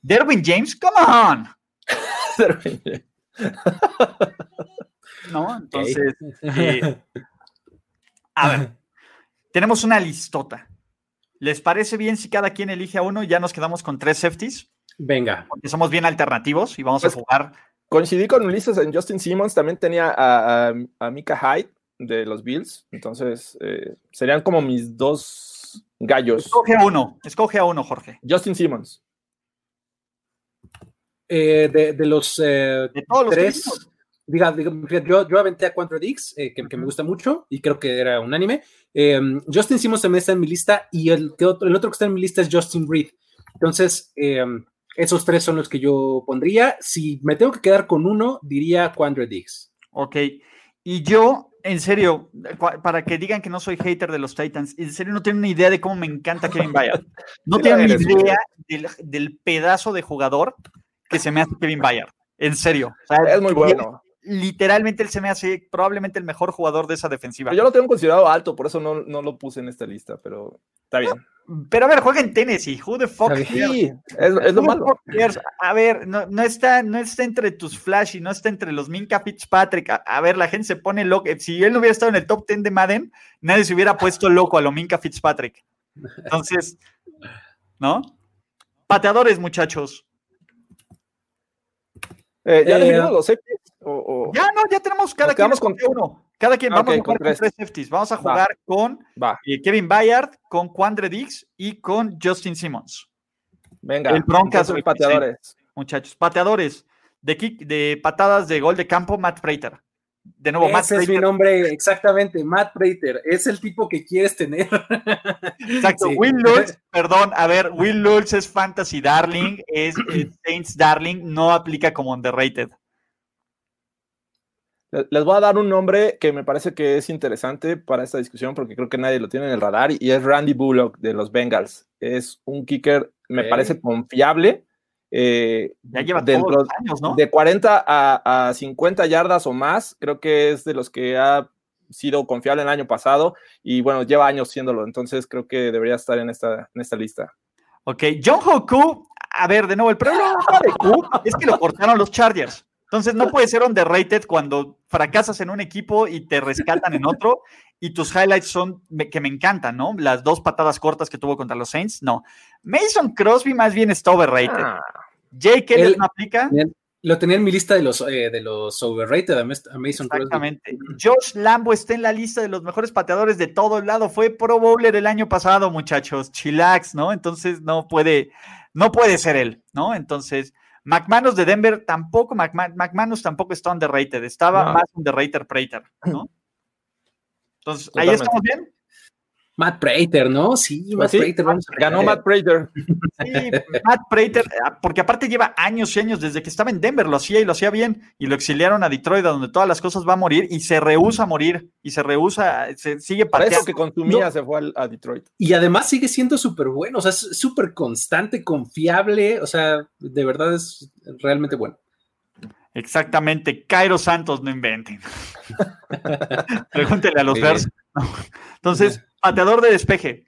Derwin James, come on. ¿No? Entonces, eh, a ver, tenemos una listota. ¿Les parece bien si cada quien elige a uno y ya nos quedamos con tres safeties? Venga. Porque somos bien alternativos y vamos a pues, jugar coincidí con Ulises en Justin Simmons, también tenía a, a, Mika Hyde de los Bills, entonces eh, serían como mis dos gallos. Escoge a uno, escoge a uno, Jorge. Justin Simmons. Eh, de, los de todos los tres, diga, yo, yo aventé a Quantra Dix, que, que, me gusta mucho y creo que era unánime. Justin Simmons también está en mi lista y el, el otro que está en mi lista es Justin Reed. Entonces, esos tres son los que yo pondría. Si me tengo que quedar con uno, diría Quandre Diggs. Ok. Y yo, en serio, para que digan que no soy hater de los Titans, en serio no tienen ni idea de cómo me encanta Kevin Bayard. No tienen ni idea del, pedazo de jugador que se me hace Kevin Bayard. En serio. es muy bueno. Literalmente él se me hace probablemente el mejor jugador de esa defensiva. Yo lo tengo considerado alto, por eso no, no lo puse en esta lista, pero está bien. Pero a ver, juega en Tennessee. Who the fuck Sí, es, lo malo. A ver, no, está, no está entre tus Flash y no está entre los Minka Fitzpatrick. A, ver, la gente se pone loca. Si él no hubiera estado en el top 10 de Madden, nadie se hubiera puesto loco a lo Minka Fitzpatrick. Entonces, ¿no? Pateadores, muchachos. Eh, ¿Ya eh, los Ya, no, ya tenemos cada quien con uno. Cada quien, vamos a jugar con tres. safeties. Vamos a jugar con eh, Kevin Bayard, con Quandre Dix y con Justin Simmons. Venga, el Broncas. pateadores. Muchachos, pateadores de, kick, de patadas de gol de campo, Matt Prater. De nuevo, Ese es mi nombre, exactamente, Matt Prater. Es el tipo que quieres tener. Exacto, Will Lulz, perdón, a ver, Will Lulz es Fantasy Darling, es Saints Darling, no aplica como underrated. Les voy a dar un nombre que me parece que es interesante para esta discusión porque creo que nadie lo tiene en el radar y es Randy Bullock de los Bengals. Es un kicker, me parece confiable. Eh, ya lleva dentro todos años, ¿no? De 40 a, 50 yardas o más, creo que es de los que ha sido confiable el año pasado y bueno, lleva años siéndolo, entonces creo que debería estar en esta, en esta lista. Ok, John Hoku, a ver, de nuevo, el problema de Q es que lo cortaron los Chargers. Entonces no puede ser underrated cuando fracasas en un equipo y te rescatan en otro y tus highlights son que me encantan, ¿no? Las dos patadas cortas que tuvo contra los Saints, no. Mason Crosby más bien está overrated. Ah. Jake no aplica. Lo tenía en mi lista de los, eh, de los overrated a Mason Exactamente. Josh Lambo está en la lista de los mejores pateadores de todo el lado. Fue Pro Bowler el año pasado, muchachos. Chillax, ¿no? Entonces no puede, no puede ser él, ¿no? Entonces, McManus de Denver tampoco, McManus tampoco está underrated, estaba más underrated Prater, ¿no? Entonces, ahí estamos bien. Matt Prater, ¿no? Sí, pues Matt Prater. ganó Matt Prater. Sí, Matt Prater, ah, porque aparte lleva años y años desde que estaba en Denver, lo hacía y lo hacía bien, y lo exiliaron a Detroit, donde todas las cosas van a morir, y se rehúsa a morir, y se rehúsa, se sigue pateando. eso que consumía se fue a Detroit. Y además sigue siendo súper bueno, o sea, es súper constante, confiable, o sea, de verdad es realmente bueno. Exactamente, Cairo Santos, no inventen. Pregúntele a los vers. Entonces, pateador de despeje.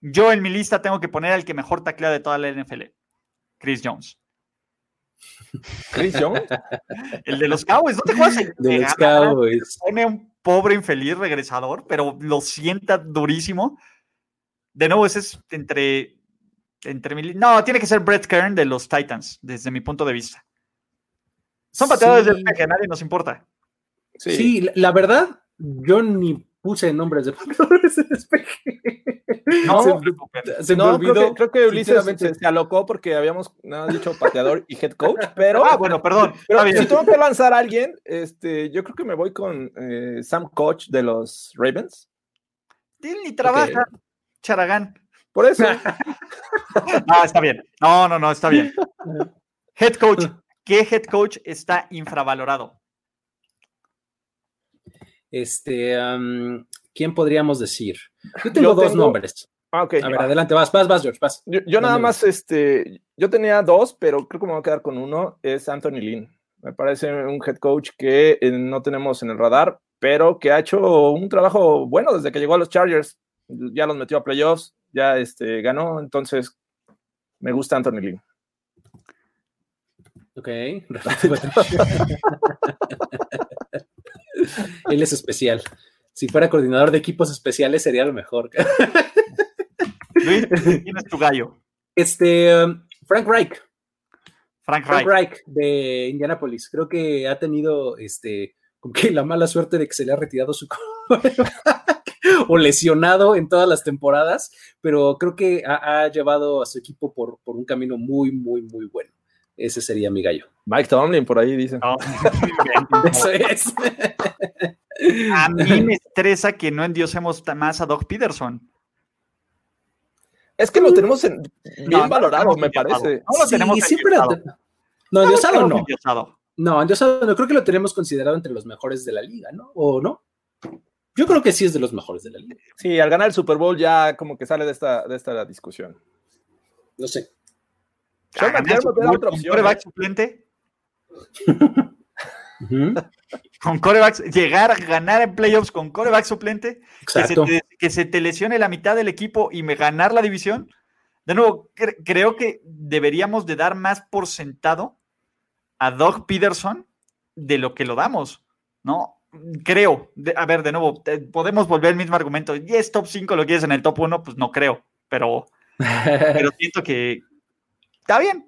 Yo en mi lista tengo que poner al que mejor taclea de toda la NFL, Chris Jones. ¿Chris Jones? El de los Cowboys, ¿no te acuerdas? De los Cowboys. Pone un pobre infeliz regresador, pero lo sienta durísimo. De nuevo, ese es entre, entre No, tiene que ser Brett Kern de los Titans, desde mi punto de vista. Son pateadores de despeje, a nadie nos importa. Sí. la verdad, yo ni puse nombres de pateadores de despeje. No, se, me olvidó. Creo que, Ulises se, alocó porque habíamos dicho pateador y head coach, pero. Ah, bueno, perdón. Pero si tengo que lanzar a alguien, este, yo creo que me voy con eh, Sam Coach de los Ravens. Él ni trabaja, Charagán. Por eso. ah, está bien. No, no, no, está bien. Head coach. ¿Qué head coach está infravalorado? Este, ¿quién podríamos decir? Yo tengo dos nombres. Ah, A ver, adelante, vas, vas, vas, George, vas. Yo, nada más, este, yo tenía dos, pero creo que me voy a quedar con uno, es Anthony Lynn. Me parece un head coach que eh, no tenemos en el radar, pero que ha hecho un trabajo bueno desde que llegó a los Chargers. Ya los metió a playoffs, ya este, ganó, entonces me gusta Anthony Lynn. Ok. Él es especial. Si fuera coordinador de equipos especiales sería lo mejor. Luis, ¿quién es tu gallo? Este, um, Frank Reich. Frank Frank Reich. De Indianapolis. Creo que ha tenido este, como que la mala suerte de que se le ha retirado su o lesionado en todas las temporadas, pero creo que ha, ha llevado a su equipo por, por un camino muy, muy, muy bueno. Ese sería mi gallo. Mike Tomlin, por ahí dicen. No. Eso es. A mí me estresa que no endiosemos más a Doc Peterson. Es que lo tenemos en- bien No, lo valorado, me parece. No lo Sí, tenemos siempre. endiosado. No, endiosado lo no. endiosado. No, endiosado no. Creo que lo tenemos considerado entre los mejores de la liga, ¿no? ¿O no? Yo creo que sí es de los mejores de la liga. Sí, al ganar el Super Bowl ya como que sale de esta, de esta discusión. No sé. Sean A ganar McDermott era otra con opción, quarterback ¿eh? suplente, con quarterbacks, llegar a ganar en playoffs con coreback suplente, que se, te, que se te lesione la mitad del equipo y me ganar la división. De nuevo, cre- creo que deberíamos de dar más por sentado a Doug Peterson de lo que lo damos, ¿no? Creo, de- a ver, de nuevo, te- podemos volver al mismo argumento. Y es top 5, lo quieres en el top 1, pues no creo, pero, pero siento que está bien,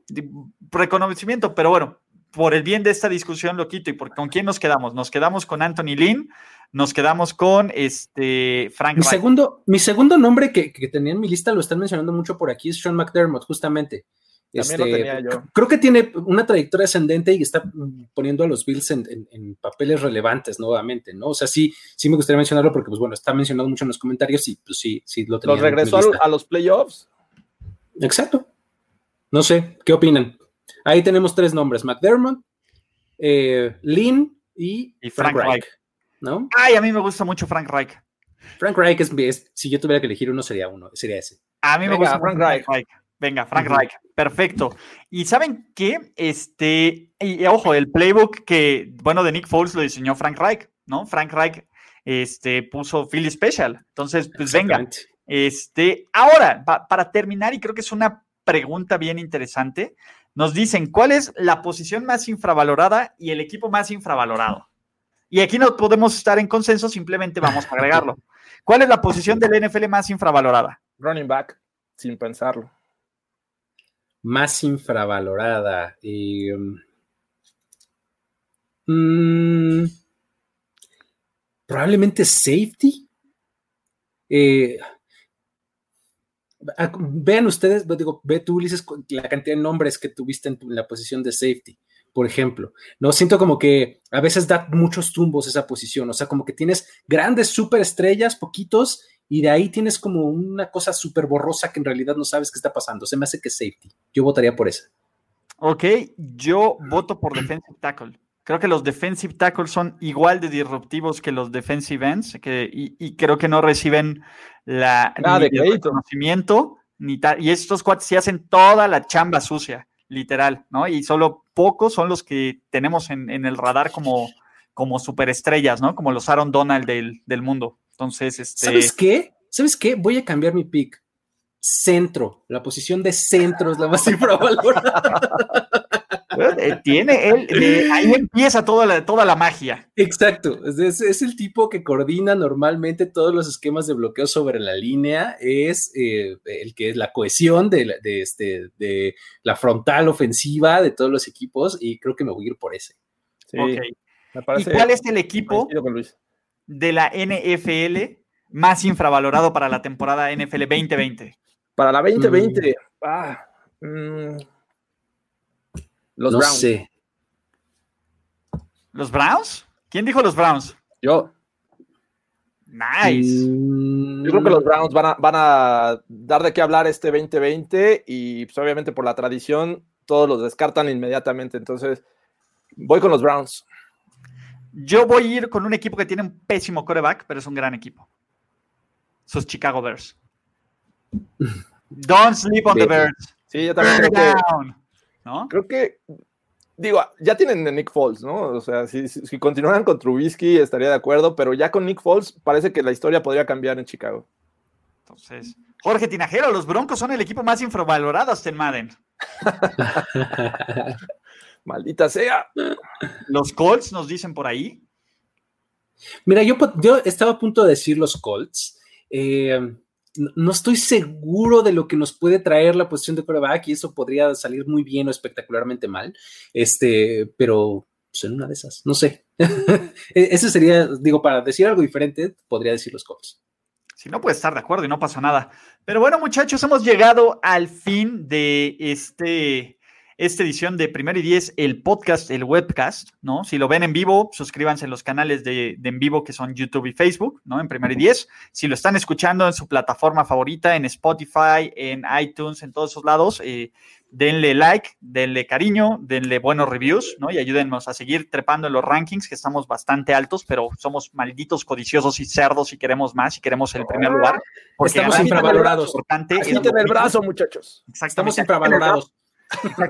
reconocimiento, pero bueno, por el bien de esta discusión lo quito. ¿Y por, con quién nos quedamos? Nos quedamos con Anthony Lynn, nos quedamos con este Frank Mi segundo, mi segundo nombre que, que tenía en mi lista, lo están mencionando mucho por aquí, es Sean McDermott, justamente. También lo Este, tenía yo. Creo que tiene una trayectoria ascendente y está poniendo a los Bills en, en- en papeles relevantes nuevamente, ¿no? O sea, sí, sí me gustaría mencionarlo porque, pues bueno, está mencionado mucho en los comentarios y pues sí, sí lo tenía. Los en mi regresó lista. a los playoffs. Exacto. No sé, ¿qué opinan? Ahí tenemos tres nombres: McDermott, eh, Lynn y, Y Frank, Frank Reich. ¿No? Ay, a mí me gusta mucho Frank Reich. Frank Reich es, es- si yo tuviera que elegir uno, sería uno, sería ese. A mí me gusta Frank mucho Reich. Venga, Frank. Reich. Perfecto. Y ¿saben qué? Este, y, y ojo, el playbook que, bueno, de Nick Foles lo diseñó Frank Reich, ¿no? Frank Reich este, puso Philly Special. Entonces, pues venga. Este, ahora, pa- para terminar, y creo que es una pregunta bien interesante, nos dicen, ¿cuál es la posición más infravalorada y el equipo más infravalorado? Y aquí no podemos estar en consenso, simplemente vamos a agregarlo. ¿Cuál es la posición del NFL más infravalorada? Running back, sin pensarlo. Más infravalorada. eh, mm, probablemente safety. Eh, vean ustedes, digo, ve tú, Ulises, la cantidad de nombres que tuviste en, tu- en la posición de safety, por ejemplo. No siento como que a veces da muchos tumbos esa posición, o sea, como que tienes grandes superestrellas, poquitos, y de ahí tienes como una cosa súper borrosa que en realidad no sabes qué está pasando. Se me hace que safety. Yo votaría por esa. Ok, yo voto por defensive tackle. Creo que los defensive tackles son igual de disruptivos que los defensive ends que, y, y creo que no reciben la, Nada ni de el reconocimiento ni tal. Y estos cuates sí hacen toda la chamba sucia, literal, ¿no? Y solo pocos son los que tenemos en, en el radar como, como superestrellas, ¿no? Como los Aaron Donald del, del mundo. Entonces, este. ¿Sabes qué? ¿Sabes qué? Voy a cambiar mi pick. Centro. La posición de centro es la más infravalorada. Eh, tiene él, de ahí empieza toda la, toda la magia. Exacto. Es, es- el tipo que coordina normalmente todos los esquemas de bloqueo sobre la línea. Es eh, el que es la cohesión de, la- de este, de la frontal ofensiva de todos los equipos. Y creo que me voy a ir por ese. Sí, ¿Y cuál es el equipo de la NFL más infravalorado para la temporada NFL 2020? Para la 2020. ah, mm, los no Browns. sé. ¿Los Browns? ¿Quién dijo los Browns? Yo, Nice. Mm, yo creo que los Browns van a, van a dar de qué hablar este 2020 y pues, obviamente por la tradición todos los descartan inmediatamente. Entonces, voy con los Browns. Yo voy a ir con un equipo que tiene un pésimo coreback, pero es un gran equipo. Sus Chicago Bears. Don't sleep on the. Bears. Sí, yo también creo que. ¿No? creo que, digo, ya tienen a Nick Foles, ¿no? O sea, si, si, si continuaran con Trubisky estaría de acuerdo, pero ya con Nick Foles parece que la historia podría cambiar en Chicago. Entonces, Jorge Tinajero, los Broncos son el equipo más infravalorado hasta en Madden. Maldita sea. Los Colts nos dicen por ahí. Mira, yo, yo estaba a punto de decir los Colts. Eh, no estoy seguro de lo que nos puede traer la posición de coreback y eso podría salir muy bien o espectacularmente mal. Este, pero pues, una de esas, no sé. E, ese sería, digo, para decir algo diferente, podría decir los Colts. Si no puede estar de acuerdo y no pasa nada. Pero bueno, muchachos, hemos llegado al fin de este esta edición de Primero y Diez, el podcast, el webcast, ¿no? Si lo ven en vivo, suscríbanse en los canales de, en vivo que son YouTube y Facebook, ¿no? En Primero y Diez. Si lo están escuchando en su plataforma favorita, en Spotify, en iTunes, en todos esos lados, eh, denle like, denle cariño, denle buenos reviews, ¿no? Y ayúdennos a seguir trepando en los rankings, que estamos bastante altos, pero somos malditos codiciosos y cerdos y queremos más y queremos el primer lugar. Porque estamos infravalorados. Importante el brazo, muchachos. Estamos infravalorados.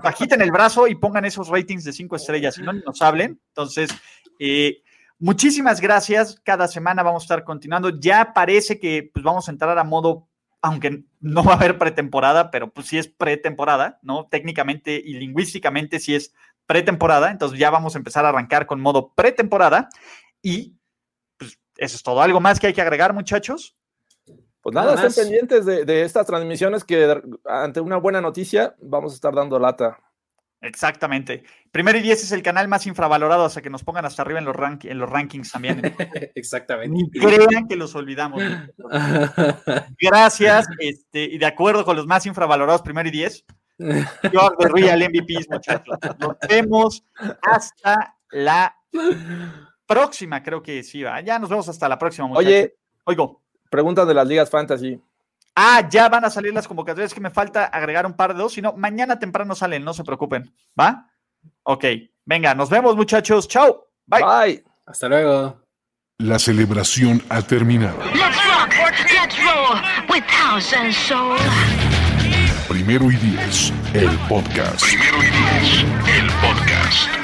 Agiten el brazo y pongan esos ratings de cinco estrellas, si no, nos hablen. Entonces, eh, muchísimas gracias. Cada semana vamos a estar continuando. Ya parece que pues, vamos a entrar a modo, aunque no va a haber pretemporada, pero pues sí es pretemporada, ¿no? Técnicamente y lingüísticamente sí es pretemporada. Entonces ya vamos a empezar a arrancar con modo pretemporada. Y pues eso es todo. ¿Algo más que hay que agregar, muchachos? Pues nada, estén pendientes de, estas transmisiones que ante una buena noticia vamos a estar dando lata. Exactamente. Primero y diez es el canal más infravalorado, hasta que nos pongan hasta arriba en los, en los rankings también. Exactamente. Ni crean que los olvidamos. Gracias. Este, y de acuerdo con los más infravalorados, primero y diez, yo de Real MVP, muchachos. Nos vemos hasta la próxima, creo que sí, va. Ya nos vemos hasta la próxima, muchachos. Oye, oigo. Preguntas de las ligas fantasy. Ah, ya van a salir las convocatorias, que me falta agregar un par de dos, si no, mañana temprano salen, no se preocupen, ¿va? Ok, venga, nos vemos muchachos, chao, bye. Bye. Hasta luego. La celebración ha terminado. Primero y diez, el podcast. Primero y diez, el podcast.